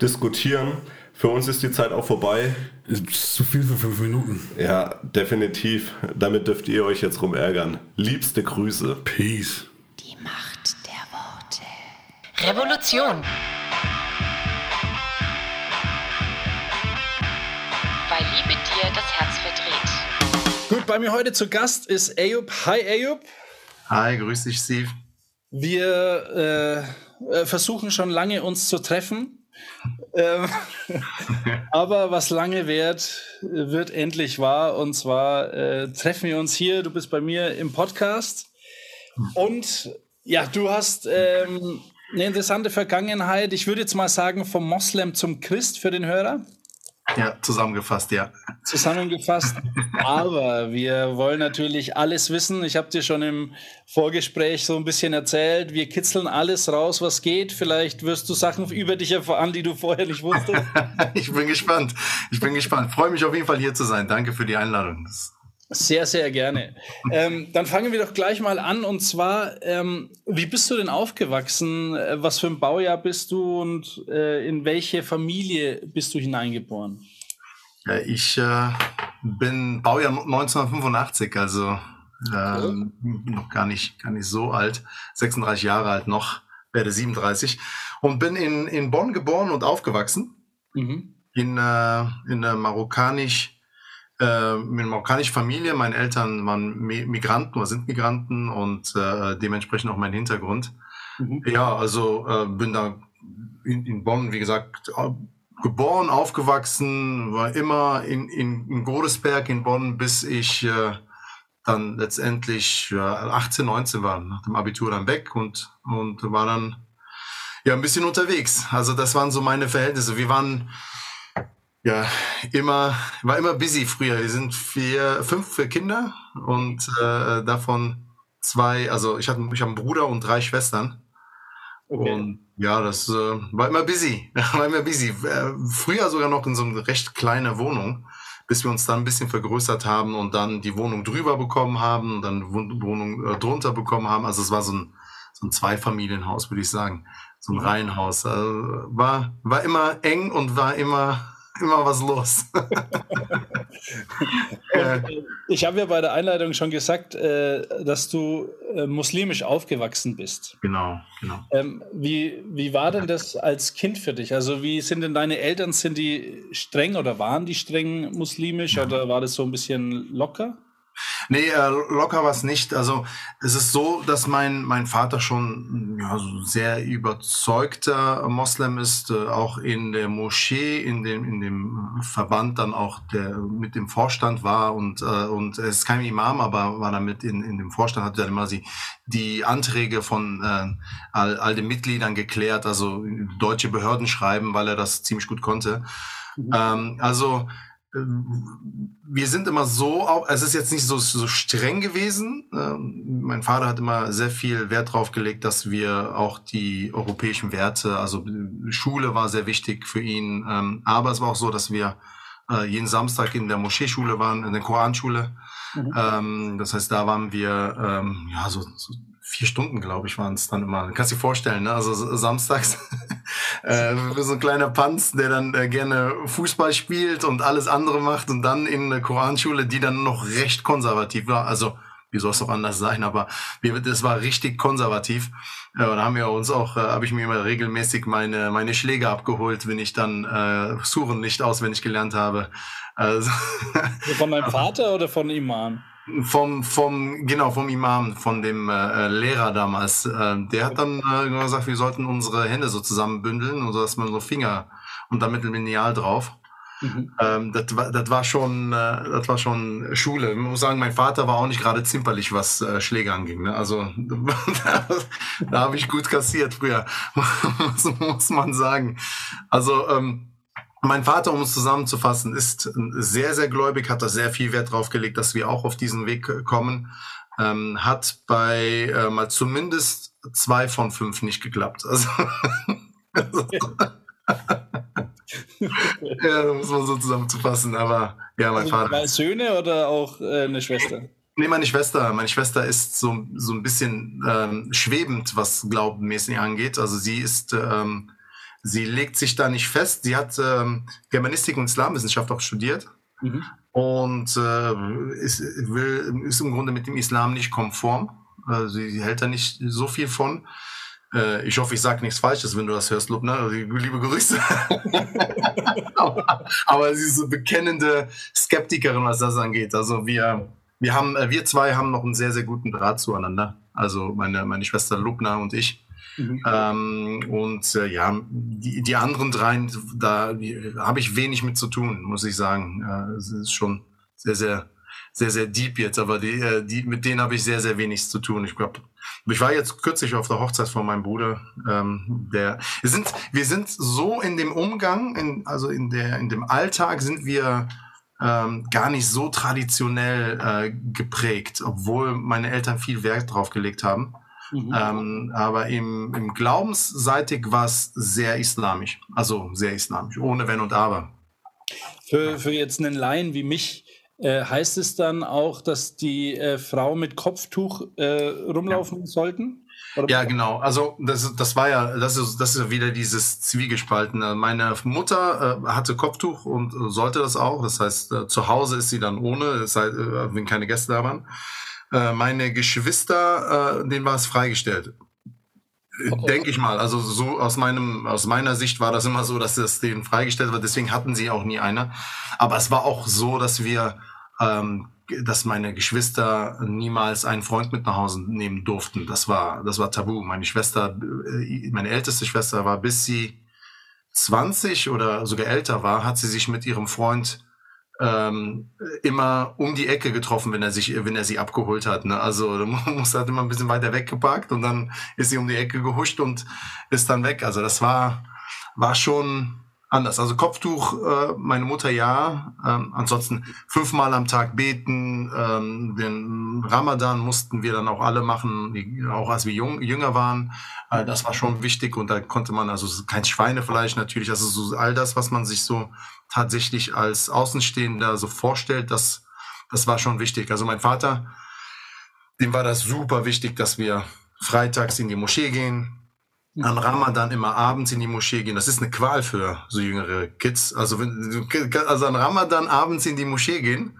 diskutieren. Für uns ist die Zeit auch vorbei. Ist zu viel für fünf Minuten. Ja, definitiv. Damit dürft ihr euch jetzt rumärgern. Liebste Grüße. Peace. Die Macht der Worte. Revolution. Weil Liebe dir das Herz verdreht. Gut, bei mir heute zu Gast ist Ayub. Hi Ayub. Hi, grüß dich, Steve. Wir äh, äh versuchen schon lange uns zu treffen. Ähm, aber was lange währt, wird endlich wahr. Und zwar äh, treffen wir uns hier. Du bist bei mir im Podcast. Und ja, du hast ähm, eine interessante Vergangenheit. Ich würde jetzt mal sagen, vom Moslem zum Christ für den Hörer. Ja, zusammengefasst, ja. Zusammengefasst. Aber wir wollen natürlich alles wissen. Ich habe dir schon im Vorgespräch so ein bisschen erzählt. Wir kitzeln alles raus, was geht. Vielleicht wirst du Sachen über dich erfahren, die du vorher nicht wusstest. ich bin gespannt. Ich bin gespannt. Freue mich auf jeden Fall hier zu sein. Danke für die Einladung. Das sehr, sehr gerne. ähm, dann fangen wir doch gleich mal an. Und zwar, ähm, wie bist du denn aufgewachsen? Äh, was für ein Baujahr bist du und äh, in welche Familie bist du hineingeboren? Ja, ich äh, bin Baujahr 1985, also ähm, noch gar nicht, gar nicht so alt, 36 Jahre alt noch. werde 37 und bin in, in Bonn geboren und aufgewachsen. Mhm. In, äh, in einer marokkanisch, äh, marokkanischen Familie. Meine Eltern waren Mi- Migranten oder sind Migranten und äh, dementsprechend auch mein Hintergrund. Mhm. Ja, also äh, bin da in, in Bonn, wie gesagt, geboren, aufgewachsen, war immer in, in, in Godesberg in Bonn, bis ich äh, dann letztendlich ja, 18, 19 war, nach dem Abitur dann weg und, und war dann ja ein bisschen unterwegs. Also das waren so meine Verhältnisse. Wir waren ja immer, war immer busy früher. Wir sind vier, fünf Kinder und äh, davon zwei, also ich hatte, ich habe einen Bruder und drei Schwestern. Okay. Und ja, das äh, war immer busy. war immer busy. Äh, früher sogar noch in so einer recht kleinen Wohnung, bis wir uns dann ein bisschen vergrößert haben und dann die Wohnung drüber bekommen haben und dann Wohn- Wohnung äh, drunter bekommen haben. Also es war so ein, so ein Zweifamilienhaus, würde ich sagen. So ein Reihenhaus. Also war, war immer eng und war immer, immer was los. Und, äh, ich habe ja bei der Einleitung schon gesagt, äh, dass du äh, muslimisch aufgewachsen bist. genau, genau. Ähm, wie, wie war denn das als Kind für dich? Also wie sind denn deine Eltern, sind die streng oder waren die streng muslimisch oder war das so ein bisschen locker? Nee, äh, locker war es nicht. Also es ist so, dass mein, mein Vater schon ja, so sehr überzeugter Moslem ist, äh, auch in der Moschee, in dem, in dem Verband dann auch der mit dem Vorstand war und, äh, und er ist kein Imam, aber war damit in, in dem Vorstand, hat dann immer die, die Anträge von äh, all, all den Mitgliedern geklärt, also deutsche Behörden schreiben, weil er das ziemlich gut konnte. Ähm, also wir sind immer so, es ist jetzt nicht so, so streng gewesen. Ähm, mein Vater hat immer sehr viel Wert drauf gelegt, dass wir auch die europäischen Werte, also äh, Schule war sehr wichtig für ihn. Ähm, aber es war auch so, dass wir äh, jeden Samstag in der Moscheeschule waren, in der Koranschule. Mhm. Ähm, das heißt, da waren wir, ähm, ja, so, so vier Stunden, glaube ich, waren es dann immer. Kannst du dir vorstellen, ne? Also samstags äh, so ein kleiner Panz, der dann äh, gerne Fußball spielt und alles andere macht und dann in der Koranschule, die dann noch recht konservativ war. Also wie soll es auch anders sein, aber wir, das war richtig konservativ. Äh, und da haben wir uns auch, äh, habe ich mir immer regelmäßig meine meine Schläge abgeholt, wenn ich dann äh, Suchen nicht auswendig gelernt habe. Also, Von deinem Vater oder von Iman? Vom vom genau vom Imam von dem äh, Lehrer damals äh, der hat dann äh, gesagt wir sollten unsere Hände so zusammenbündeln und so dass man so Finger und dann mit dem Lineal drauf Mhm. ähm, das war das war schon äh, das war schon Schule ich muss sagen mein Vater war auch nicht gerade zimperlich was äh, Schläge anging ne? also da, da habe ich gut kassiert früher muss, muss man sagen also ähm, mein Vater, um es zusammenzufassen, ist sehr, sehr gläubig, hat da sehr viel Wert drauf gelegt, dass wir auch auf diesen Weg äh, kommen. Ähm, hat bei äh, mal zumindest zwei von fünf nicht geklappt. Also, ja, das muss man so zusammenzufassen. Aber ja, mein Also Vater. zwei Söhne oder auch äh, eine Schwester? Nee, meine Schwester. Meine Schwester ist so, so ein bisschen ähm, schwebend, was glaubenmäßig angeht. Also sie ist, ähm, sie legt sich da nicht fest. Sie hat ähm, Germanistik und Islamwissenschaft auch studiert Mhm. und äh, ist, will, ist im Grunde mit dem Islam nicht konform. Also sie hält da nicht so viel von. Äh, ich hoffe, ich sage nichts Falsches, wenn du das hörst, Lubna. Also, Liebe Grüße. aber, aber sie ist so bekennende Skeptikerin, was das angeht. Also wir, wir haben, äh, wir zwei haben noch einen sehr, sehr guten Draht zueinander. Also meine, meine Schwester Lubna und ich. Mhm. Ähm, und äh, ja, die, die anderen dreien, da habe ich wenig mit zu tun, muss ich sagen. Äh, es ist schon sehr, sehr, sehr, sehr deep jetzt, aber die, äh, die, mit denen habe ich sehr, sehr wenig zu tun. Ich glaube, ich war jetzt kürzlich auf der Hochzeit von meinem Bruder. Ähm, der, wir sind, wir sind so in dem Umgang, in, also in der, in dem Alltag sind wir ähm, gar nicht so traditionell äh, geprägt, obwohl meine Eltern viel Wert drauf gelegt haben. Mhm. Ähm, aber im, im Glaubensseitig war es sehr islamisch. Also sehr islamisch, ohne Wenn und Aber. Für, für jetzt einen Laien wie mich äh, heißt es dann auch, dass die äh, Frau mit Kopftuch äh, rumlaufen sollten? Oder- Ja, genau. Also das, das war ja, das ist, das ist ja wieder dieses Zwiegespaltene. Meine Mutter äh, hatte Kopftuch und sollte das auch. Das heißt, äh, zu Hause ist sie dann ohne, das heißt, äh, wenn keine Gäste da waren. Äh, meine Geschwister, äh, denen war es freigestellt. Denke ich mal. Also so aus meinem, aus meiner Sicht war das immer so, dass es denen freigestellt wird. Deswegen hatten sie auch nie eine. Aber es war auch so, dass wir, ähm, dass meine Geschwister niemals einen Freund mit nach Hause nehmen durften. Das war, das war tabu. Meine Schwester, äh, meine älteste Schwester war, bis sie 20 oder sogar älter war, hat sie sich mit ihrem Freund ähm, immer um die Ecke getroffen, wenn er sich, wenn er sie abgeholt hat. Ne? Also da muss halt immer ein bisschen weiter weggeparkt und dann ist sie um die Ecke gehuscht und ist dann weg. Also das war war schon anders. Also Kopftuch, äh, meine Mutter ja. Ähm, ansonsten fünfmal am Tag beten. Ähm, den Ramadan mussten wir dann auch alle machen, die, auch als wir jung, jünger waren. Äh, das war schon wichtig und da konnte man also kein Schweinefleisch natürlich. Also so all das, was man sich so tatsächlich als Außenstehender so vorstellt, das, das war schon wichtig. Also mein Vater, dem war das super wichtig, dass wir freitags in die Moschee gehen, an Ramadan immer abends in die Moschee gehen. Das ist eine Qual für so jüngere Kids. Also wenn also an Ramadan abends in die Moschee gehen,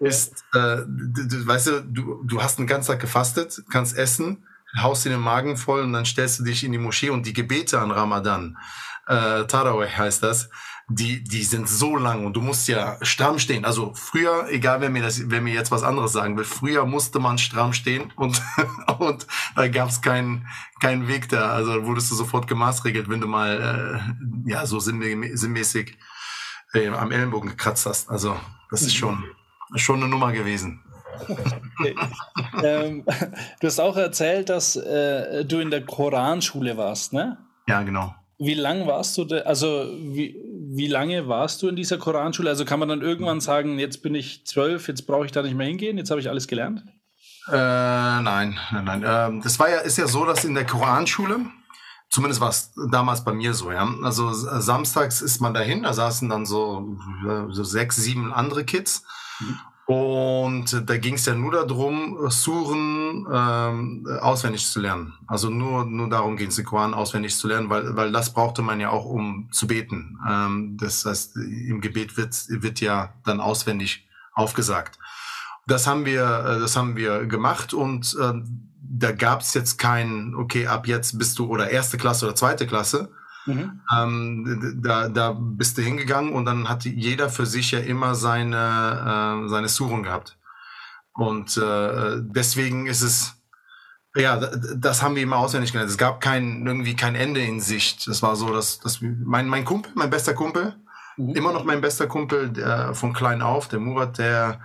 ist, äh, du, du, weißt du, du, du hast einen ganzen Tag gefastet, kannst essen, haust dir den Magen voll und dann stellst du dich in die Moschee und die Gebete an Ramadan, äh, Taraweh heißt das, die, die sind so lang und du musst ja stramm stehen. Also früher, egal wer mir das, wer mir jetzt was anderes sagen will, früher musste man stramm stehen und, und da gab es keinen keinen Weg da. Also wurdest du sofort gemaßregelt, wenn du mal äh, ja so sinnmä sinnmäßig äh, am Ellenbogen gekratzt hast. Also das ist schon, schon eine Nummer gewesen. Okay. ähm, du hast auch erzählt, dass äh, du in der Koranschule warst, ne? Ja, genau. Wie lang warst du, de, also wie, wie lange warst du in dieser Koranschule? Also kann man dann irgendwann sagen, jetzt bin ich zwölf, jetzt brauche ich da nicht mehr hingehen, jetzt habe ich alles gelernt? Äh, nein, nein, nein. Ähm, das war ja, ist ja so, dass in der Koranschule, zumindest war es damals bei mir so, ja. Also samstags ist man dahin, da saßen dann so, so sechs, sieben andere Kids. Mhm. Und da ging es ja nur darum, Suren ähm, auswendig zu lernen. Also nur, nur darum ging es, den Koran auswendig zu lernen, weil, weil das brauchte man ja auch, um zu beten. Ähm, das heißt, im Gebet wird, wird ja dann auswendig aufgesagt. Das haben wir, äh, das haben wir gemacht und äh, da gab es jetzt kein, okay, ab jetzt bist du oder erste Klasse oder zweite Klasse, Mhm. Ähm, da, da bist du hingegangen und dann hat jeder für sich ja immer seine, äh, seine Suchen gehabt. Und äh, deswegen ist es, ja, das haben wir immer auswendig gelernt. Es gab kein, irgendwie kein Ende in Sicht. Es war so, dass, dass mein, mein Kumpel, mein bester Kumpel, mhm. immer noch mein bester Kumpel der, von klein auf, der Murat, der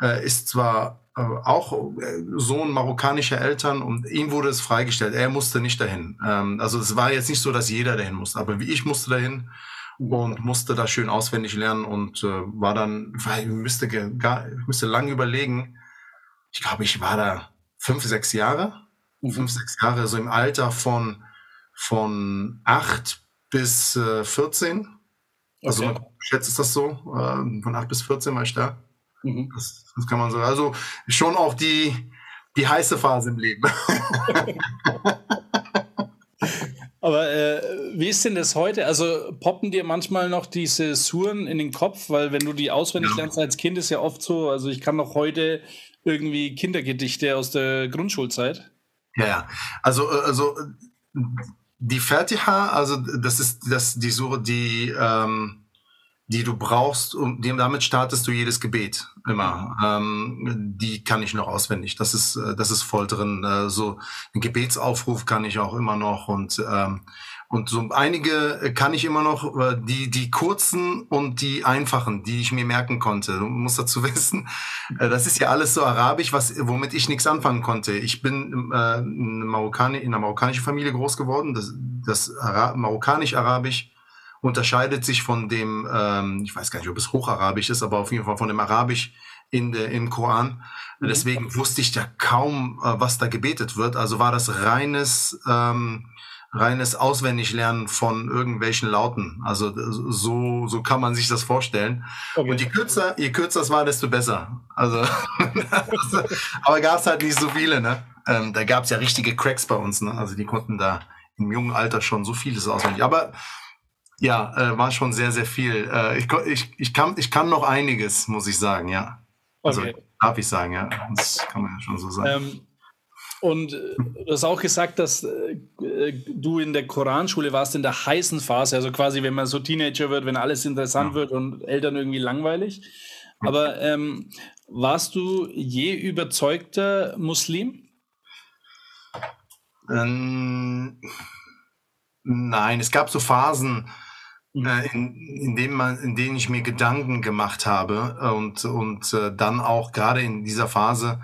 äh, ist zwar äh, auch äh, Sohn marokkanischer Eltern und ihm wurde es freigestellt. Er musste nicht dahin. Ähm, also es war jetzt nicht so, dass jeder dahin musste, aber wie ich musste dahin und musste da schön auswendig lernen und äh, war dann, ich müsste, gar, ich müsste lang überlegen. Ich glaube, ich war da fünf, sechs Jahre, mhm. fünf, sechs Jahre, so im Alter von von acht bis äh, 14. Also okay. man schätzt das so, äh, von acht bis 14 war ich da. Mhm. Das, das, kann man so. Also schon auch die, die heiße Phase im Leben. Aber äh, wie ist denn das heute? Also poppen dir manchmal noch diese Suren in den Kopf, weil wenn du die auswendig ja. lernst als Kind, ist ja oft so, also ich kann noch heute irgendwie Kindergedichte aus der Grundschulzeit. Ja, ja. Also, äh, also die Fatiha, also das ist das die Sure, die ähm, die du brauchst, und damit startest du jedes Gebet immer. Ähm, die kann ich noch auswendig. Das ist, äh, das ist voll drin. Äh, so ein Gebetsaufruf kann ich auch immer noch und ähm, und so einige kann ich immer noch, äh, die, die kurzen und die einfachen, die ich mir merken konnte. Du musst dazu wissen, das ist ja alles so arabisch, was, womit ich nichts anfangen konnte. Ich bin äh, in, Marokkani, in einer marokkanischen Familie groß geworden. Das, das Marokkanisch-Arabisch unterscheidet sich von dem, ähm, ich weiß gar nicht, ob es Hocharabisch ist, aber auf jeden Fall von dem Arabisch in der, im Koran. Mhm. Deswegen wusste ich ja kaum, äh, was da gebetet wird. Also war das reines, ähm, reines Auswendiglernen von irgendwelchen Lauten. Also so, so kann man sich das vorstellen. Okay. Und je kürzer, je kürzer es war, desto besser. Also, aber gab es halt nicht so viele, ne? Ähm, da gab es ja richtige Cracks bei uns, ne? Also die konnten da im jungen Alter schon so vieles auswendig. Aber ja, äh, war schon sehr, sehr viel. Äh, ich, ich, ich, kann, ich kann noch einiges, muss ich sagen, ja. Also okay. darf ich sagen, ja. Das kann man ja schon so sagen. Ähm, Und äh, du hast auch gesagt, dass äh, du in der Koranschule warst, in der heißen Phase, also quasi, wenn man so Teenager wird, wenn alles interessant wird und Eltern irgendwie langweilig. Aber ähm, warst du je überzeugter Muslim? Ähm, nein, es gab so Phasen, äh, in, in, denen man, in denen ich mir Gedanken gemacht habe und, und äh, dann auch gerade in dieser Phase,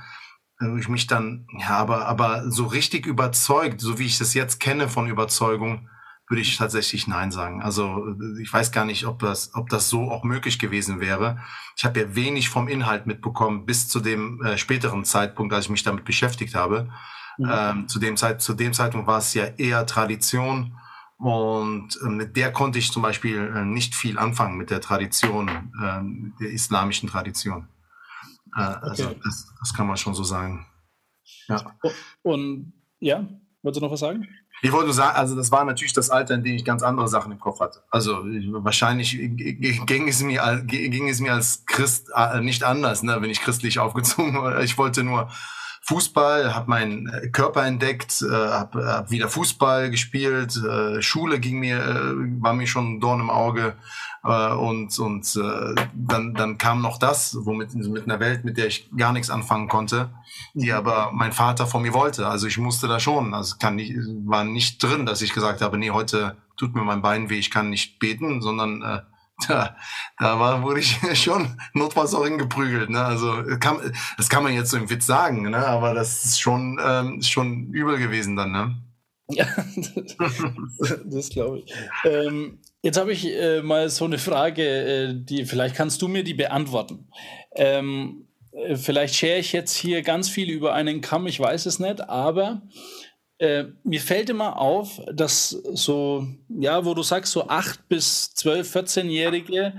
wo ich mich dann, ja, aber, aber so richtig überzeugt, so wie ich das jetzt kenne von Überzeugung, würde ich tatsächlich Nein sagen. Also ich weiß gar nicht, ob das, ob das so auch möglich gewesen wäre. Ich habe ja wenig vom Inhalt mitbekommen bis zu dem äh, späteren Zeitpunkt, als ich mich damit beschäftigt habe. Mhm. Ähm, zu, dem Zeit, zu dem Zeitpunkt war es ja eher Tradition und äh, mit der konnte ich zum Beispiel äh, nicht viel anfangen mit der Tradition, äh, der islamischen Tradition. Äh, also okay. das, das kann man schon so sagen. Ja. Und ja, wolltest du noch was sagen? Ich wollte nur sagen, also das war natürlich das Alter, in dem ich ganz andere Sachen im Kopf hatte. Also wahrscheinlich ging es mir, ging es mir als Christ äh, nicht anders, ne, wenn ich christlich aufgezogen war. Ich wollte nur Fußball, habe meinen äh, Körper entdeckt, äh, habe hab wieder Fußball gespielt, äh, Schule ging mir, äh, war mir schon ein Dorn im Auge äh, und und äh, dann dann kam noch das, womit mit einer Welt, mit der ich gar nichts anfangen konnte, die mhm. aber mein Vater von mir wollte. Also ich musste da schon, also kann nicht, war nicht drin, dass ich gesagt habe, nee, heute tut mir mein Bein weh, ich kann nicht beten, sondern äh, da, da war, wurde ich schon notfalls auch hingeprügelt. Ne? Also kann, das kann man jetzt so im Witz sagen, ne? aber das ist schon, ähm, schon übel gewesen dann. Ne? Ja, das, das glaube ich. Ähm, jetzt habe ich äh, mal so eine Frage, äh, die vielleicht kannst du mir die beantworten. Ähm, äh, vielleicht share ich jetzt hier ganz viel über einen Kamm, ich weiß es nicht, aber äh, mir fällt immer auf, dass so, ja, wo du sagst, so 8 bis 12, 14-jährige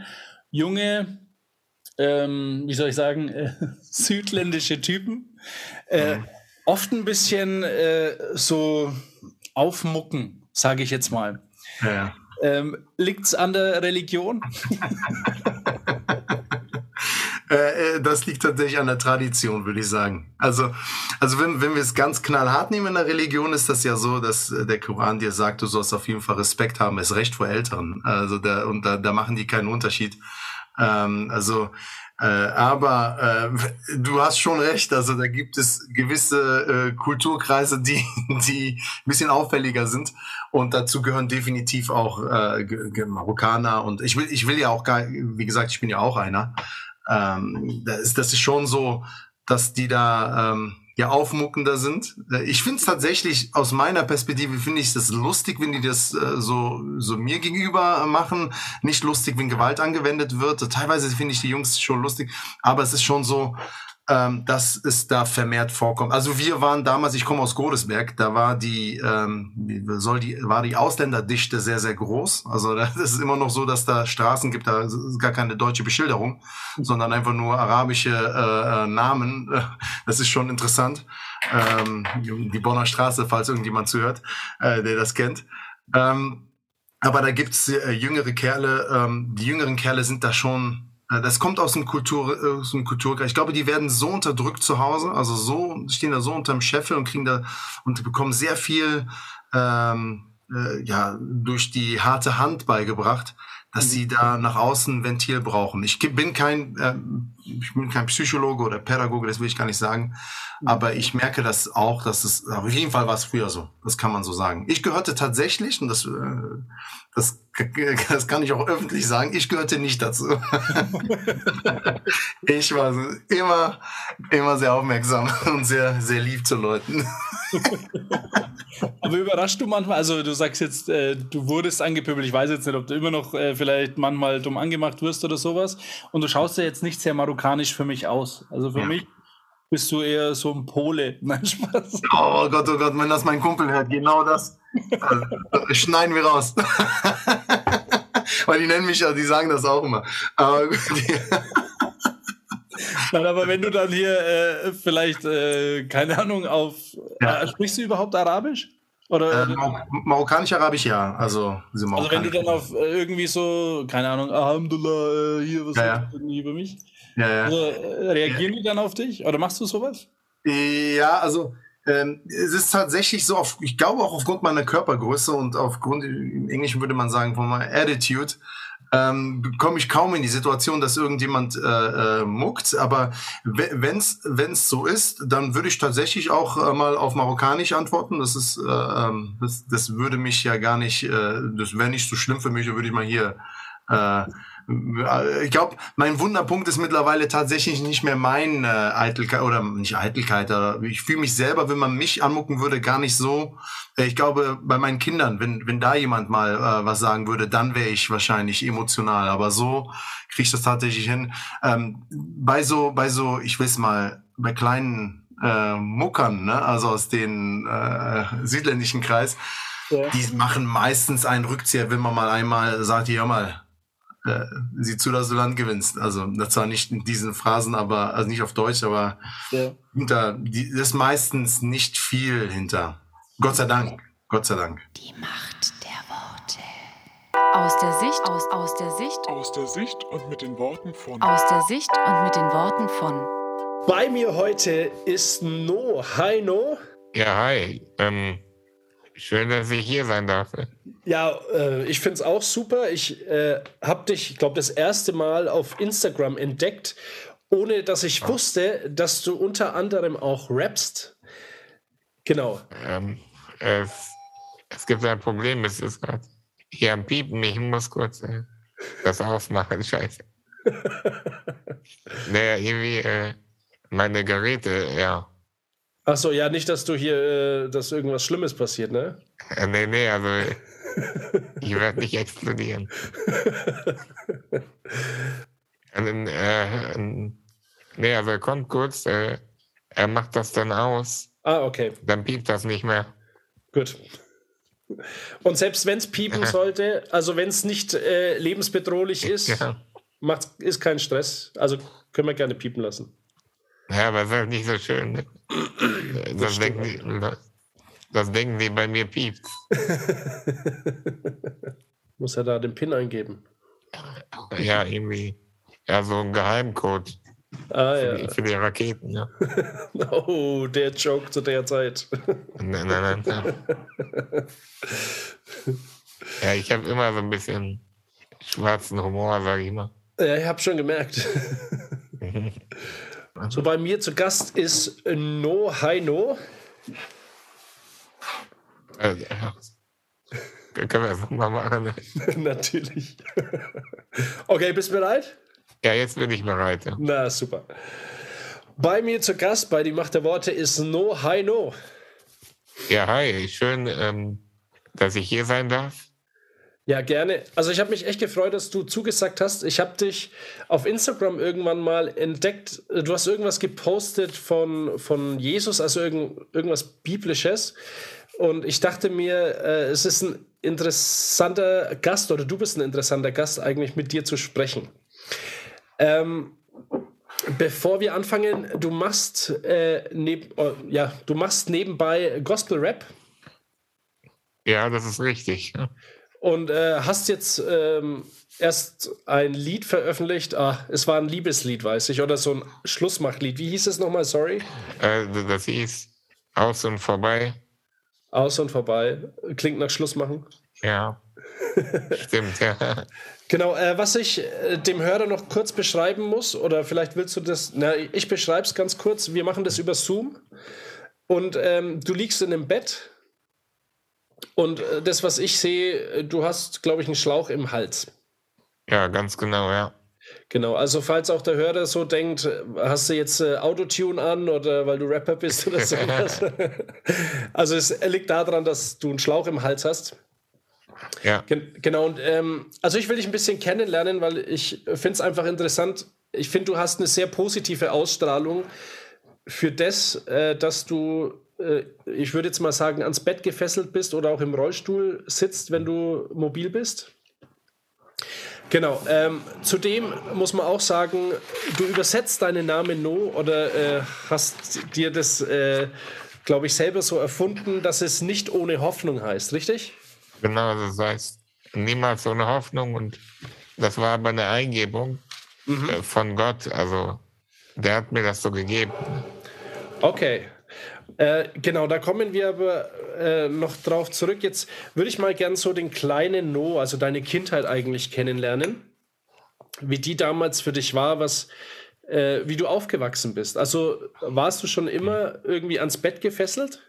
junge, ähm, wie soll ich sagen, äh, südländische Typen äh, mhm. oft ein bisschen äh, so aufmucken, sage ich jetzt mal. Ja. Ähm, Liegt es an der Religion? Äh, äh, das liegt tatsächlich an der Tradition, würde ich sagen. Also, also wenn, wenn wir es ganz knallhart nehmen in der Religion, ist das ja so, dass äh, der Koran dir sagt, du sollst auf jeden Fall Respekt haben, es Recht vor Älteren. Also da, und da, da machen die keinen Unterschied. Ähm, also äh, aber äh, du hast schon recht, also da gibt es gewisse äh, Kulturkreise, die, die ein bisschen auffälliger sind. Und dazu gehören definitiv auch Marokkaner. Und ich will, ich will ja auch gar, wie gesagt, ich bin ja auch einer. Ähm, das, ist, das ist schon so, dass die da ähm, ja aufmuckender sind. Ich finde es tatsächlich aus meiner Perspektive finde ich das lustig, wenn die das äh, so so mir gegenüber machen. Nicht lustig, wenn Gewalt angewendet wird. Teilweise finde ich die Jungs schon lustig, aber es ist schon so ähm, dass es da vermehrt vorkommt. Also wir waren damals, ich komme aus Godesberg, da war die, ähm, soll die, war die Ausländerdichte sehr, sehr groß. Also das ist immer noch so, dass da Straßen gibt, da ist gar keine deutsche Beschilderung, sondern einfach nur arabische äh, äh Namen. Das ist schon interessant. Ähm, die Bonner Straße, falls irgendjemand zuhört, äh, der das kennt. Ähm, aber da gibt's äh, jüngere Kerle, ähm, die jüngeren Kerle sind da schon das kommt aus dem Kultur, äh, aus dem Kulturkreis. Ich glaube, die werden so unterdrückt zu Hause, also so stehen da so unterm Scheffel und kriegen da und bekommen sehr viel ähm, äh, ja durch die harte Hand beigebracht, dass sie da nach außen Ventil brauchen. Ich bin kein äh, ich bin kein Psychologe oder Pädagoge, das will ich gar nicht sagen, aber ich merke das auch, dass es auf jeden Fall war es früher so. Das kann man so sagen. Ich gehörte tatsächlich und das äh, das, das kann ich auch öffentlich sagen. Ich gehörte nicht dazu. ich war immer, immer sehr aufmerksam und sehr, sehr lieb zu Leuten. Aber überrascht du manchmal, also du sagst jetzt, äh, du wurdest angepöbelt, ich weiß jetzt nicht, ob du immer noch äh, vielleicht manchmal dumm angemacht wirst oder sowas. Und du schaust ja jetzt nicht sehr marokkanisch für mich aus. Also für ja. mich bist du eher so ein Pole. Nein, Spaß. Oh Gott, oh Gott, wenn das mein Kumpel hört, genau das. Also, schneiden wir raus. Weil die nennen mich ja, die sagen das auch immer. Aber Nein, aber wenn du dann hier äh, vielleicht, äh, keine Ahnung, auf. Ja. Äh, sprichst du überhaupt Arabisch? Oder, äh, Marokkanisch-Arabisch, ja. Also, also wenn du dann auf äh, irgendwie so, keine Ahnung, Alhamdulillah, äh, hier, was ja, ja. über mich? Ja, ja. Also, reagieren ja. die dann auf dich? Oder machst du sowas? Ja, also ähm, es ist tatsächlich so, auf, ich glaube auch aufgrund meiner Körpergröße und aufgrund, im Englischen würde man sagen, von meiner Attitude, ähm, komme ich kaum in die Situation, dass irgendjemand äh, äh, muckt. Aber wenn's wenn's so ist, dann würde ich tatsächlich auch äh, mal auf Marokkanisch antworten. Das ist, äh, ähm, das, das würde mich ja gar nicht, äh, das wäre nicht so schlimm für mich, würde ich mal hier äh, ich glaube, mein Wunderpunkt ist mittlerweile tatsächlich nicht mehr mein äh, Eitelkeit oder nicht Eitelkeit. Aber ich fühle mich selber, wenn man mich anmucken würde, gar nicht so. Äh, ich glaube, bei meinen Kindern, wenn, wenn da jemand mal äh, was sagen würde, dann wäre ich wahrscheinlich emotional. Aber so kriege ich das tatsächlich hin. Ähm, bei so, bei so, ich weiß mal, bei kleinen äh, Muckern, ne? also aus den äh, südländischen Kreis, ja. die machen meistens einen Rückzieher, wenn man mal einmal sagt, ja mal, äh, sieh zu, dass du Land gewinnst. Also das zwar nicht in diesen Phrasen, aber also nicht auf Deutsch, aber ja. hinter die, das ist meistens nicht viel hinter. Gott sei Dank. Gott sei Dank. Die Macht der Worte. Aus der Sicht, aus, aus der Sicht. Aus der Sicht und mit den Worten von. Aus der Sicht und mit den Worten von. Bei mir heute ist No. Hi No. Ja, hi. Ähm, schön, dass ich hier sein darf. Ja, äh, ich finde es auch super. Ich äh, habe dich, ich glaube, das erste Mal auf Instagram entdeckt, ohne dass ich wusste, dass du unter anderem auch rappst. Genau. Ähm, es, es, gibt ein Problem, es ist gerade hier am Piepen. Ich muss kurz äh, das ausmachen, scheiße. naja, irgendwie äh, meine Geräte, ja. Achso, ja, nicht, dass du hier, äh, dass irgendwas Schlimmes passiert, ne? Äh, nee, nee, also ich werde nicht explodieren. Und, äh, nee, also er kommt kurz, äh, er macht das dann aus. Ah, okay. Dann piept das nicht mehr. Gut. Und selbst wenn es piepen sollte, also wenn es nicht äh, lebensbedrohlich ist, ja. macht, ist kein Stress. Also können wir gerne piepen lassen. Ja, aber es ist halt nicht so schön. Ne? Das, das denken die, das denken die bei mir piept. Muss er da den PIN eingeben? Ja, irgendwie. Ja, so ein Geheimcode. Ah, für, ja. die, für die Raketen, ja. oh, der Joke zu der Zeit. nein, nein, nein. ja, ich habe immer so ein bisschen schwarzen Humor, sag ich mal. Ja, ich habe schon gemerkt. so bei mir zu Gast ist No Hi Äh, ja. Können wir das mal machen? Natürlich. okay, bist du bereit? Ja, jetzt bin ich bereit. Ja. Na, super. Bei mir zu Gast bei Die Macht der Worte ist No Hi No. Ja, hi. Schön, ähm, dass ich hier sein darf. Ja, gerne. Also ich habe mich echt gefreut, dass du zugesagt hast. Ich habe dich auf Instagram irgendwann mal entdeckt. Du hast irgendwas gepostet von, von Jesus, also irgend, irgendwas Biblisches. Und ich dachte mir, äh, es ist ein interessanter Gast oder du bist ein interessanter Gast, eigentlich mit dir zu sprechen. Ähm, bevor wir anfangen, du machst, äh, neb oh, ja, du machst nebenbei Gospel Rap. Ja, das ist richtig. Und äh, hast jetzt ähm, erst ein Lied veröffentlicht. Ah, es war ein Liebeslied, weiß ich, oder so ein Schlussmachlied. Wie hieß es nochmal? Sorry. Äh, das hieß Aus und Vorbei. Aus und vorbei. Klingt nach Schluss machen. Ja. Stimmt, ja. Genau, äh, was ich äh, dem Hörer noch kurz beschreiben muss, oder vielleicht willst du das, na, ich beschreibe es ganz kurz. Wir machen das über Zoom und ähm, du liegst in einem Bett und äh, das, was ich sehe, äh, du hast, glaube ich, einen Schlauch im Hals. Ja, ganz genau, ja. Genau, also falls auch der Hörer so denkt, hast du jetzt äh, Autotune an oder weil du Rapper bist oder sowas. also es liegt daran, dass du einen Schlauch im Hals hast. Ja. Gen genau, und ähm, also ich will dich ein bisschen kennenlernen, weil ich finde es einfach interessant. Ich finde, du hast eine sehr positive Ausstrahlung für das, äh, dass du, äh, ich würde jetzt mal sagen, ans Bett gefesselt bist oder auch im Rollstuhl sitzt, wenn du mobil bist. Genau. Ähm, zudem muss man auch sagen, du übersetzt deinen Namen No oder äh, hast dir das, äh, glaube ich, selber so erfunden, dass es nicht ohne Hoffnung heißt, richtig? Genau, das heißt niemals ohne Hoffnung und das war aber eine Eingebung mhm. äh, von Gott. Also der hat mir das so gegeben. Okay. Äh, genau, da kommen wir aber äh, noch drauf zurück. Jetzt würde ich mal gern so den kleinen No, also deine Kindheit eigentlich kennenlernen. Wie die damals für dich war, was, äh, wie du aufgewachsen bist. Also warst du schon immer irgendwie ans Bett gefesselt?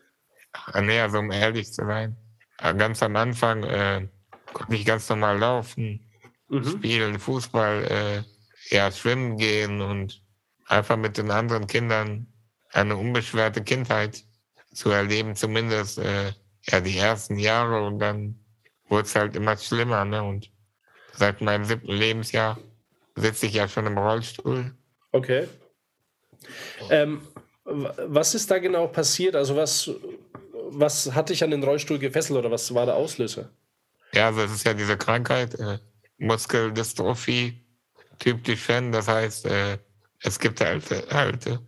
Nee, also um ehrlich zu sein. äh, Ganz am Anfang äh, konnte ich ganz normal laufen, Mhm. spielen, Fußball, ja, schwimmen gehen und einfach mit den anderen Kindern eine unbeschwerte Kindheit zu erleben, zumindest äh, ja, die ersten Jahre und dann wurde es halt immer schlimmer. Ne? Und seit meinem siebten Lebensjahr sitze ich ja schon im Rollstuhl. Okay. Ähm, was ist da genau passiert? Also was, was hat dich an den Rollstuhl gefesselt oder was war der Auslöser? Ja, also es ist ja diese Krankheit, äh, Muskeldystrophie, Typ Duchenne, das heißt, äh, es gibt halt, halt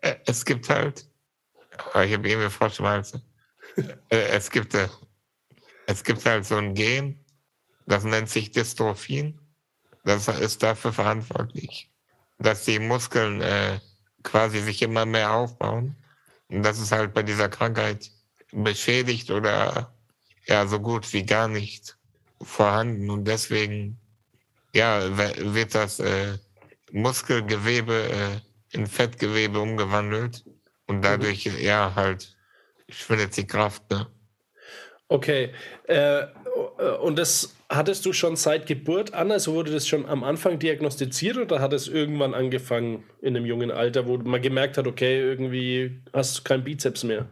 es gibt halt, ich habe irgendwie Froschschmalze, äh, es gibt, äh, es gibt halt so ein Gen, das nennt sich Dystrophin, das ist dafür verantwortlich, dass die Muskeln äh, quasi sich immer mehr aufbauen. Und das ist halt bei dieser Krankheit beschädigt oder ja so gut wie gar nicht vorhanden. Und deswegen ja wird das äh, Muskelgewebe äh, in Fettgewebe umgewandelt und dadurch ja halt schwindet die Kraft. Ne? Okay. Äh, und das hattest du schon seit Geburt an? Also wurde das schon am Anfang diagnostiziert oder hat es irgendwann angefangen in einem jungen Alter, wo man gemerkt hat, okay, irgendwie hast du keinen Bizeps mehr?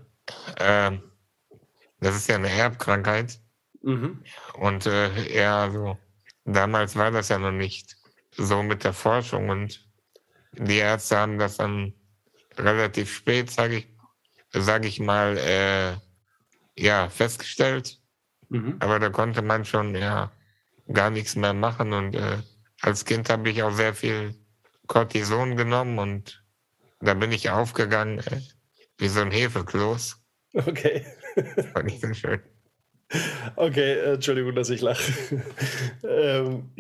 Ähm, das ist ja eine Erbkrankheit Mhm. und äh, ja also damals war das ja noch nicht so mit der Forschung und die Ärzte haben das dann relativ spät, sage ich, sag ich mal, äh, ja, festgestellt. Mhm. Aber da konnte man schon ja gar nichts mehr machen. Und äh, als Kind habe ich auch sehr viel Cortison genommen und da bin ich aufgegangen äh, wie so ein Hefekloß. Okay. War nicht so schön. Okay, äh, Entschuldigung, dass ich lache. ähm,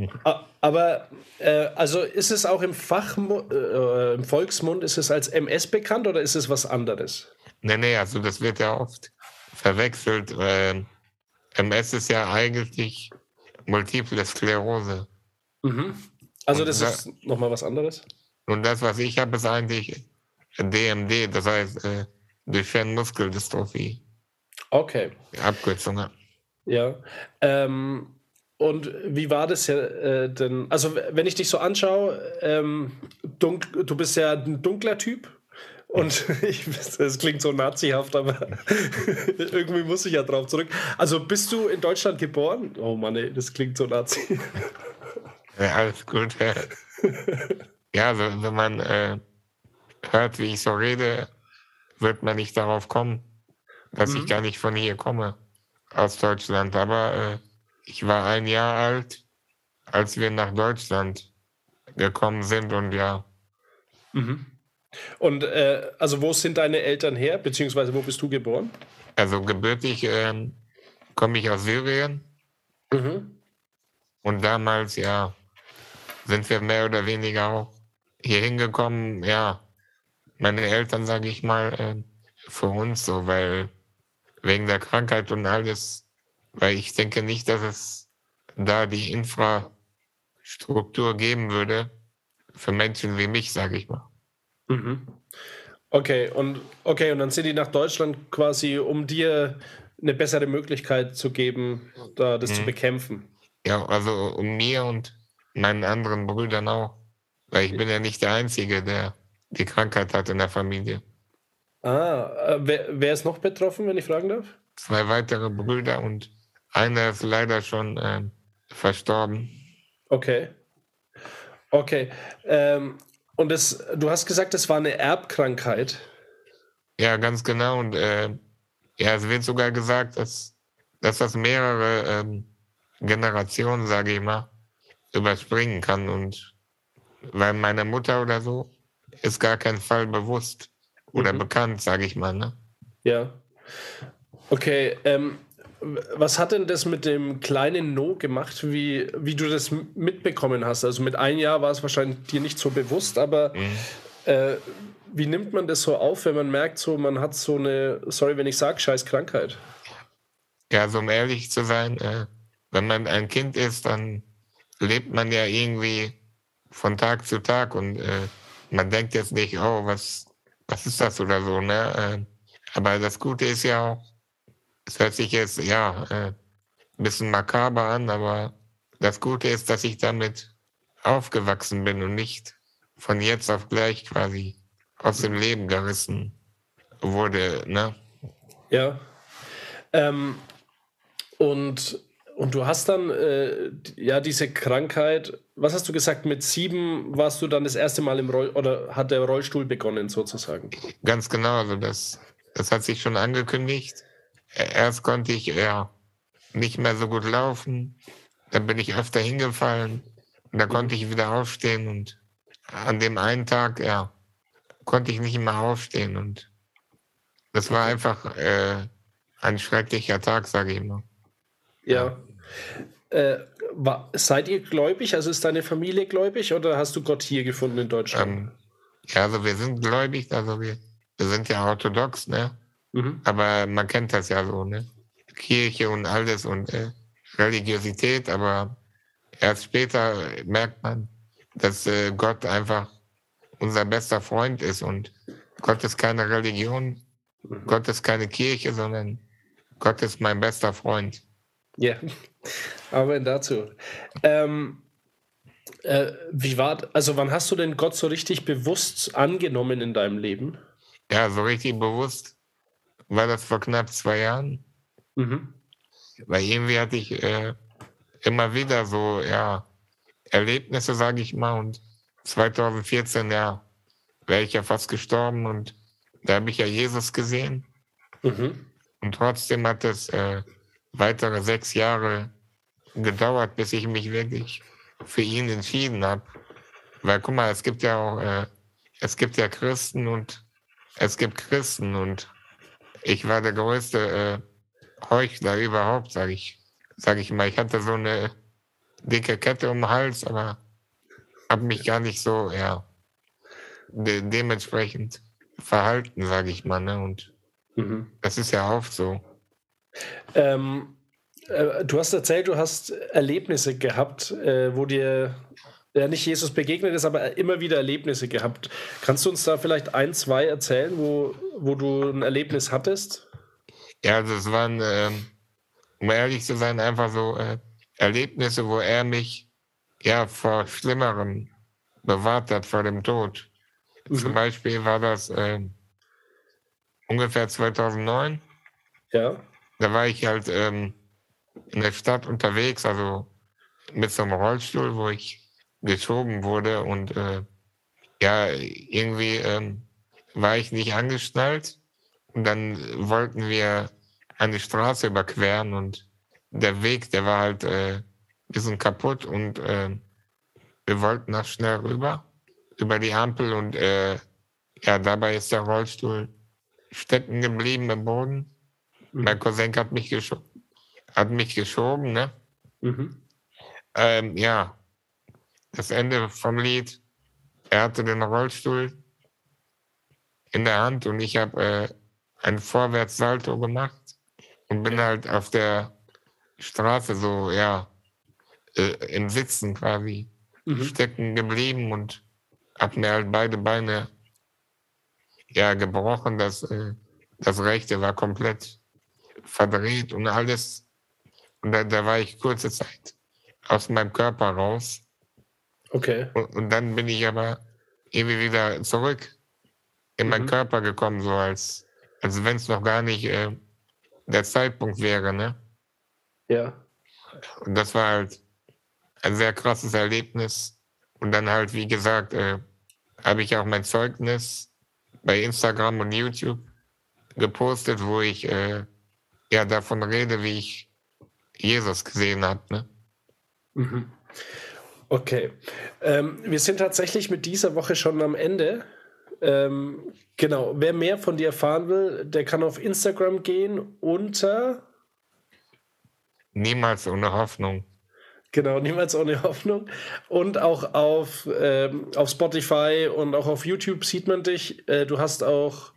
aber äh, also ist es auch im Fachmund, äh, im Volksmund, ist es als MS bekannt oder ist es was anderes? Nee, nee, also das wird ja oft verwechselt. MS ist ja eigentlich Multiple Sklerose. Mhm. Also das da- ist nochmal was anderes? Und das, was ich habe, ist eigentlich DMD, das heißt äh, Duchenne Muskeldystrophie. Okay, Die Abkürzung. Ja. ja. Ähm, und wie war das ja äh, denn? Also, wenn ich dich so anschaue, ähm, du bist ja ein dunkler Typ. Und ich, das klingt so nazihaft, aber irgendwie muss ich ja drauf zurück. Also bist du in Deutschland geboren? Oh Mann, ey, das klingt so nazi. Ja, alles gut. ja, also, wenn man äh, hört, wie ich so rede, wird man nicht darauf kommen, dass ich gar nicht von hier komme, aus Deutschland. Aber äh, ich war ein Jahr alt, als wir nach Deutschland gekommen sind und ja, Und äh, also wo sind deine Eltern her? Beziehungsweise wo bist du geboren? also gebürtig ähm, komme ich aus Syrien Mhm. und damals, ja, sind wir mehr oder weniger auch hier hingekommen, ja, meine Eltern, sage ich mal, äh, für uns so, weil wegen der Krankheit und alles, weil ich denke nicht, dass es da die Infrastruktur geben würde für Menschen wie mich, sage ich mal. Mhm. Okay, und okay, und dann sind die nach Deutschland quasi, um dir eine bessere Möglichkeit zu geben, da das zu bekämpfen. Ja, also um mir und meinen anderen Brüdern auch, weil ich bin ja nicht der Einzige, der die Krankheit hat in der Familie. Ah, äh, wer, wer ist noch betroffen, wenn ich fragen darf? Zwei weitere Brüder und einer ist leider schon ähm, verstorben. Okay. Okay. Ähm, und das, du hast gesagt, das war eine Erbkrankheit. Ja, ganz genau. Und äh, ja, es wird sogar gesagt, dass, dass das mehrere ähm, Generationen, sage ich mal, überspringen kann. Und weil meine Mutter oder so ist gar kein Fall bewusst oder bekannt, sage ich mal. Ne? Ja. Okay, ähm, was hat denn das mit dem kleinen No gemacht, wie, wie du das mitbekommen hast? Also mit einem Jahr war es wahrscheinlich dir nicht so bewusst, aber äh, wie nimmt man das so auf, wenn man merkt, so man hat so eine, sorry, wenn ich sage, scheiß Krankheit? Ja, so um ehrlich zu sein, äh, wenn man ein Kind ist, dann lebt man ja irgendwie von Tag zu Tag und äh, man denkt jetzt nicht, oh, was, was ist das oder so, ne? Äh, aber das Gute ist ja auch, es hört sich jetzt, ja, äh, ein bisschen makaber an, aber das Gute ist, dass ich damit aufgewachsen bin und nicht von jetzt auf gleich quasi aus dem Leben gerissen wurde, ne? Ja. Ähm, und, und du hast dann äh, ja diese Krankheit, was hast du gesagt, mit sieben warst du dann das erste Mal im Roll oder hat der Rollstuhl begonnen sozusagen? Ganz genau, also das, das hat sich schon angekündigt. Erst konnte ich ja nicht mehr so gut laufen, dann bin ich öfter hingefallen und da konnte ich wieder aufstehen und an dem einen Tag, ja, konnte ich nicht mehr aufstehen und das war einfach äh, ein schrecklicher Tag, sage ich immer. Ja. Äh, war, seid ihr gläubig? Also ist deine Familie gläubig oder hast du Gott hier gefunden in Deutschland? Ähm, ja, also wir sind gläubig, also wir, wir sind ja orthodox, ne? Mhm. Aber man kennt das ja so, ne? Kirche und alles und äh, Religiosität, aber erst später merkt man, dass äh, Gott einfach unser bester Freund ist und Gott ist keine Religion, mhm. Gott ist keine Kirche, sondern Gott ist mein bester Freund. Ja, aber dazu. Ähm, äh, wie war, also wann hast du denn Gott so richtig bewusst angenommen in deinem Leben? Ja, so richtig bewusst war das vor knapp zwei Jahren. Mhm. Weil irgendwie hatte ich äh, immer wieder so, ja, Erlebnisse, sage ich mal. Und 2014, ja, wäre ich ja fast gestorben und da habe ich ja Jesus gesehen. Mhm. Und trotzdem hat es äh, weitere sechs Jahre gedauert, bis ich mich wirklich für ihn entschieden habe. Weil guck mal, es gibt ja auch, äh, es gibt ja Christen und es gibt Christen und ich war der größte äh, Heuchler überhaupt, sage ich, sag ich mal. Ich hatte so eine dicke Kette um den Hals, aber habe mich gar nicht so, ja, de dementsprechend verhalten, sage ich mal. Ne? Und mhm. das ist ja oft so. Ähm, äh, du hast erzählt, du hast Erlebnisse gehabt, äh, wo dir ja nicht Jesus begegnet ist, aber immer wieder Erlebnisse gehabt. Kannst du uns da vielleicht ein, zwei erzählen, wo, wo du ein Erlebnis hattest? Ja, also es waren, ähm, um ehrlich zu sein, einfach so äh, Erlebnisse, wo er mich ja vor Schlimmerem bewahrt hat, vor dem Tod. Mhm. Zum Beispiel war das äh, ungefähr 2009. Ja da war ich halt ähm, in der Stadt unterwegs, also mit so einem Rollstuhl, wo ich geschoben wurde und äh, ja, irgendwie ähm, war ich nicht angeschnallt. Und dann wollten wir eine Straße überqueren und der Weg, der war halt äh, ein bisschen kaputt und äh, wir wollten da schnell rüber über die Ampel und äh, ja, dabei ist der Rollstuhl stecken geblieben im Boden mein Cousin hat mich, gescho hat mich geschoben, ne? Mhm. Ähm, ja, das Ende vom Lied. Er hatte den Rollstuhl in der Hand und ich habe äh, ein Vorwärtssalto gemacht und bin halt auf der Straße so, ja, äh, im Sitzen quasi mhm. stecken geblieben und habe mir halt beide Beine ja gebrochen. Das, äh, das rechte war komplett verdreht und alles. Und da, da war ich kurze Zeit aus meinem Körper raus. Okay. Und, und dann bin ich aber irgendwie wieder zurück in meinen mhm. Körper gekommen, so als, als wenn es noch gar nicht äh, der Zeitpunkt wäre, ne? Ja. Und das war halt ein sehr krasses Erlebnis. Und dann halt, wie gesagt, äh, habe ich auch mein Zeugnis bei Instagram und YouTube gepostet, wo ich äh, ja davon rede, wie ich Jesus gesehen habe. Ne? Mhm. Okay. Ähm, wir sind tatsächlich mit dieser Woche schon am Ende. Ähm, genau. Wer mehr von dir erfahren will, der kann auf Instagram gehen unter. Niemals ohne Hoffnung. Genau, niemals ohne Hoffnung. Und auch auf, ähm, auf Spotify und auch auf YouTube sieht man dich. Äh, du hast auch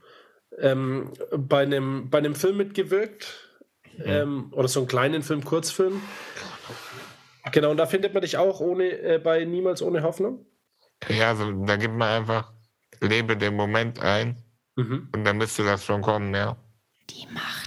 ähm, bei, einem, bei einem Film mitgewirkt. Ähm, oder so einen kleinen Film, Kurzfilm. Genau, und da findet man dich auch ohne, äh, bei Niemals ohne Hoffnung. Ja, also, da gibt man einfach, lebe den Moment ein Mhm. und dann müsste das schon kommen, ja. Die Macht.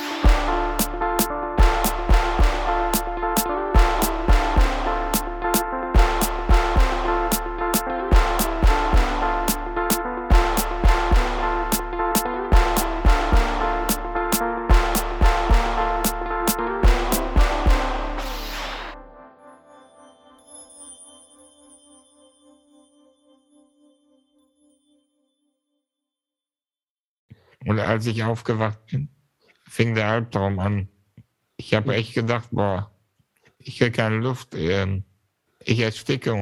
Und als ich aufgewacht bin, fing der Albtraum an. Ich habe echt gedacht, boah, ich kriege keine Luft, ähm, ich ersticke.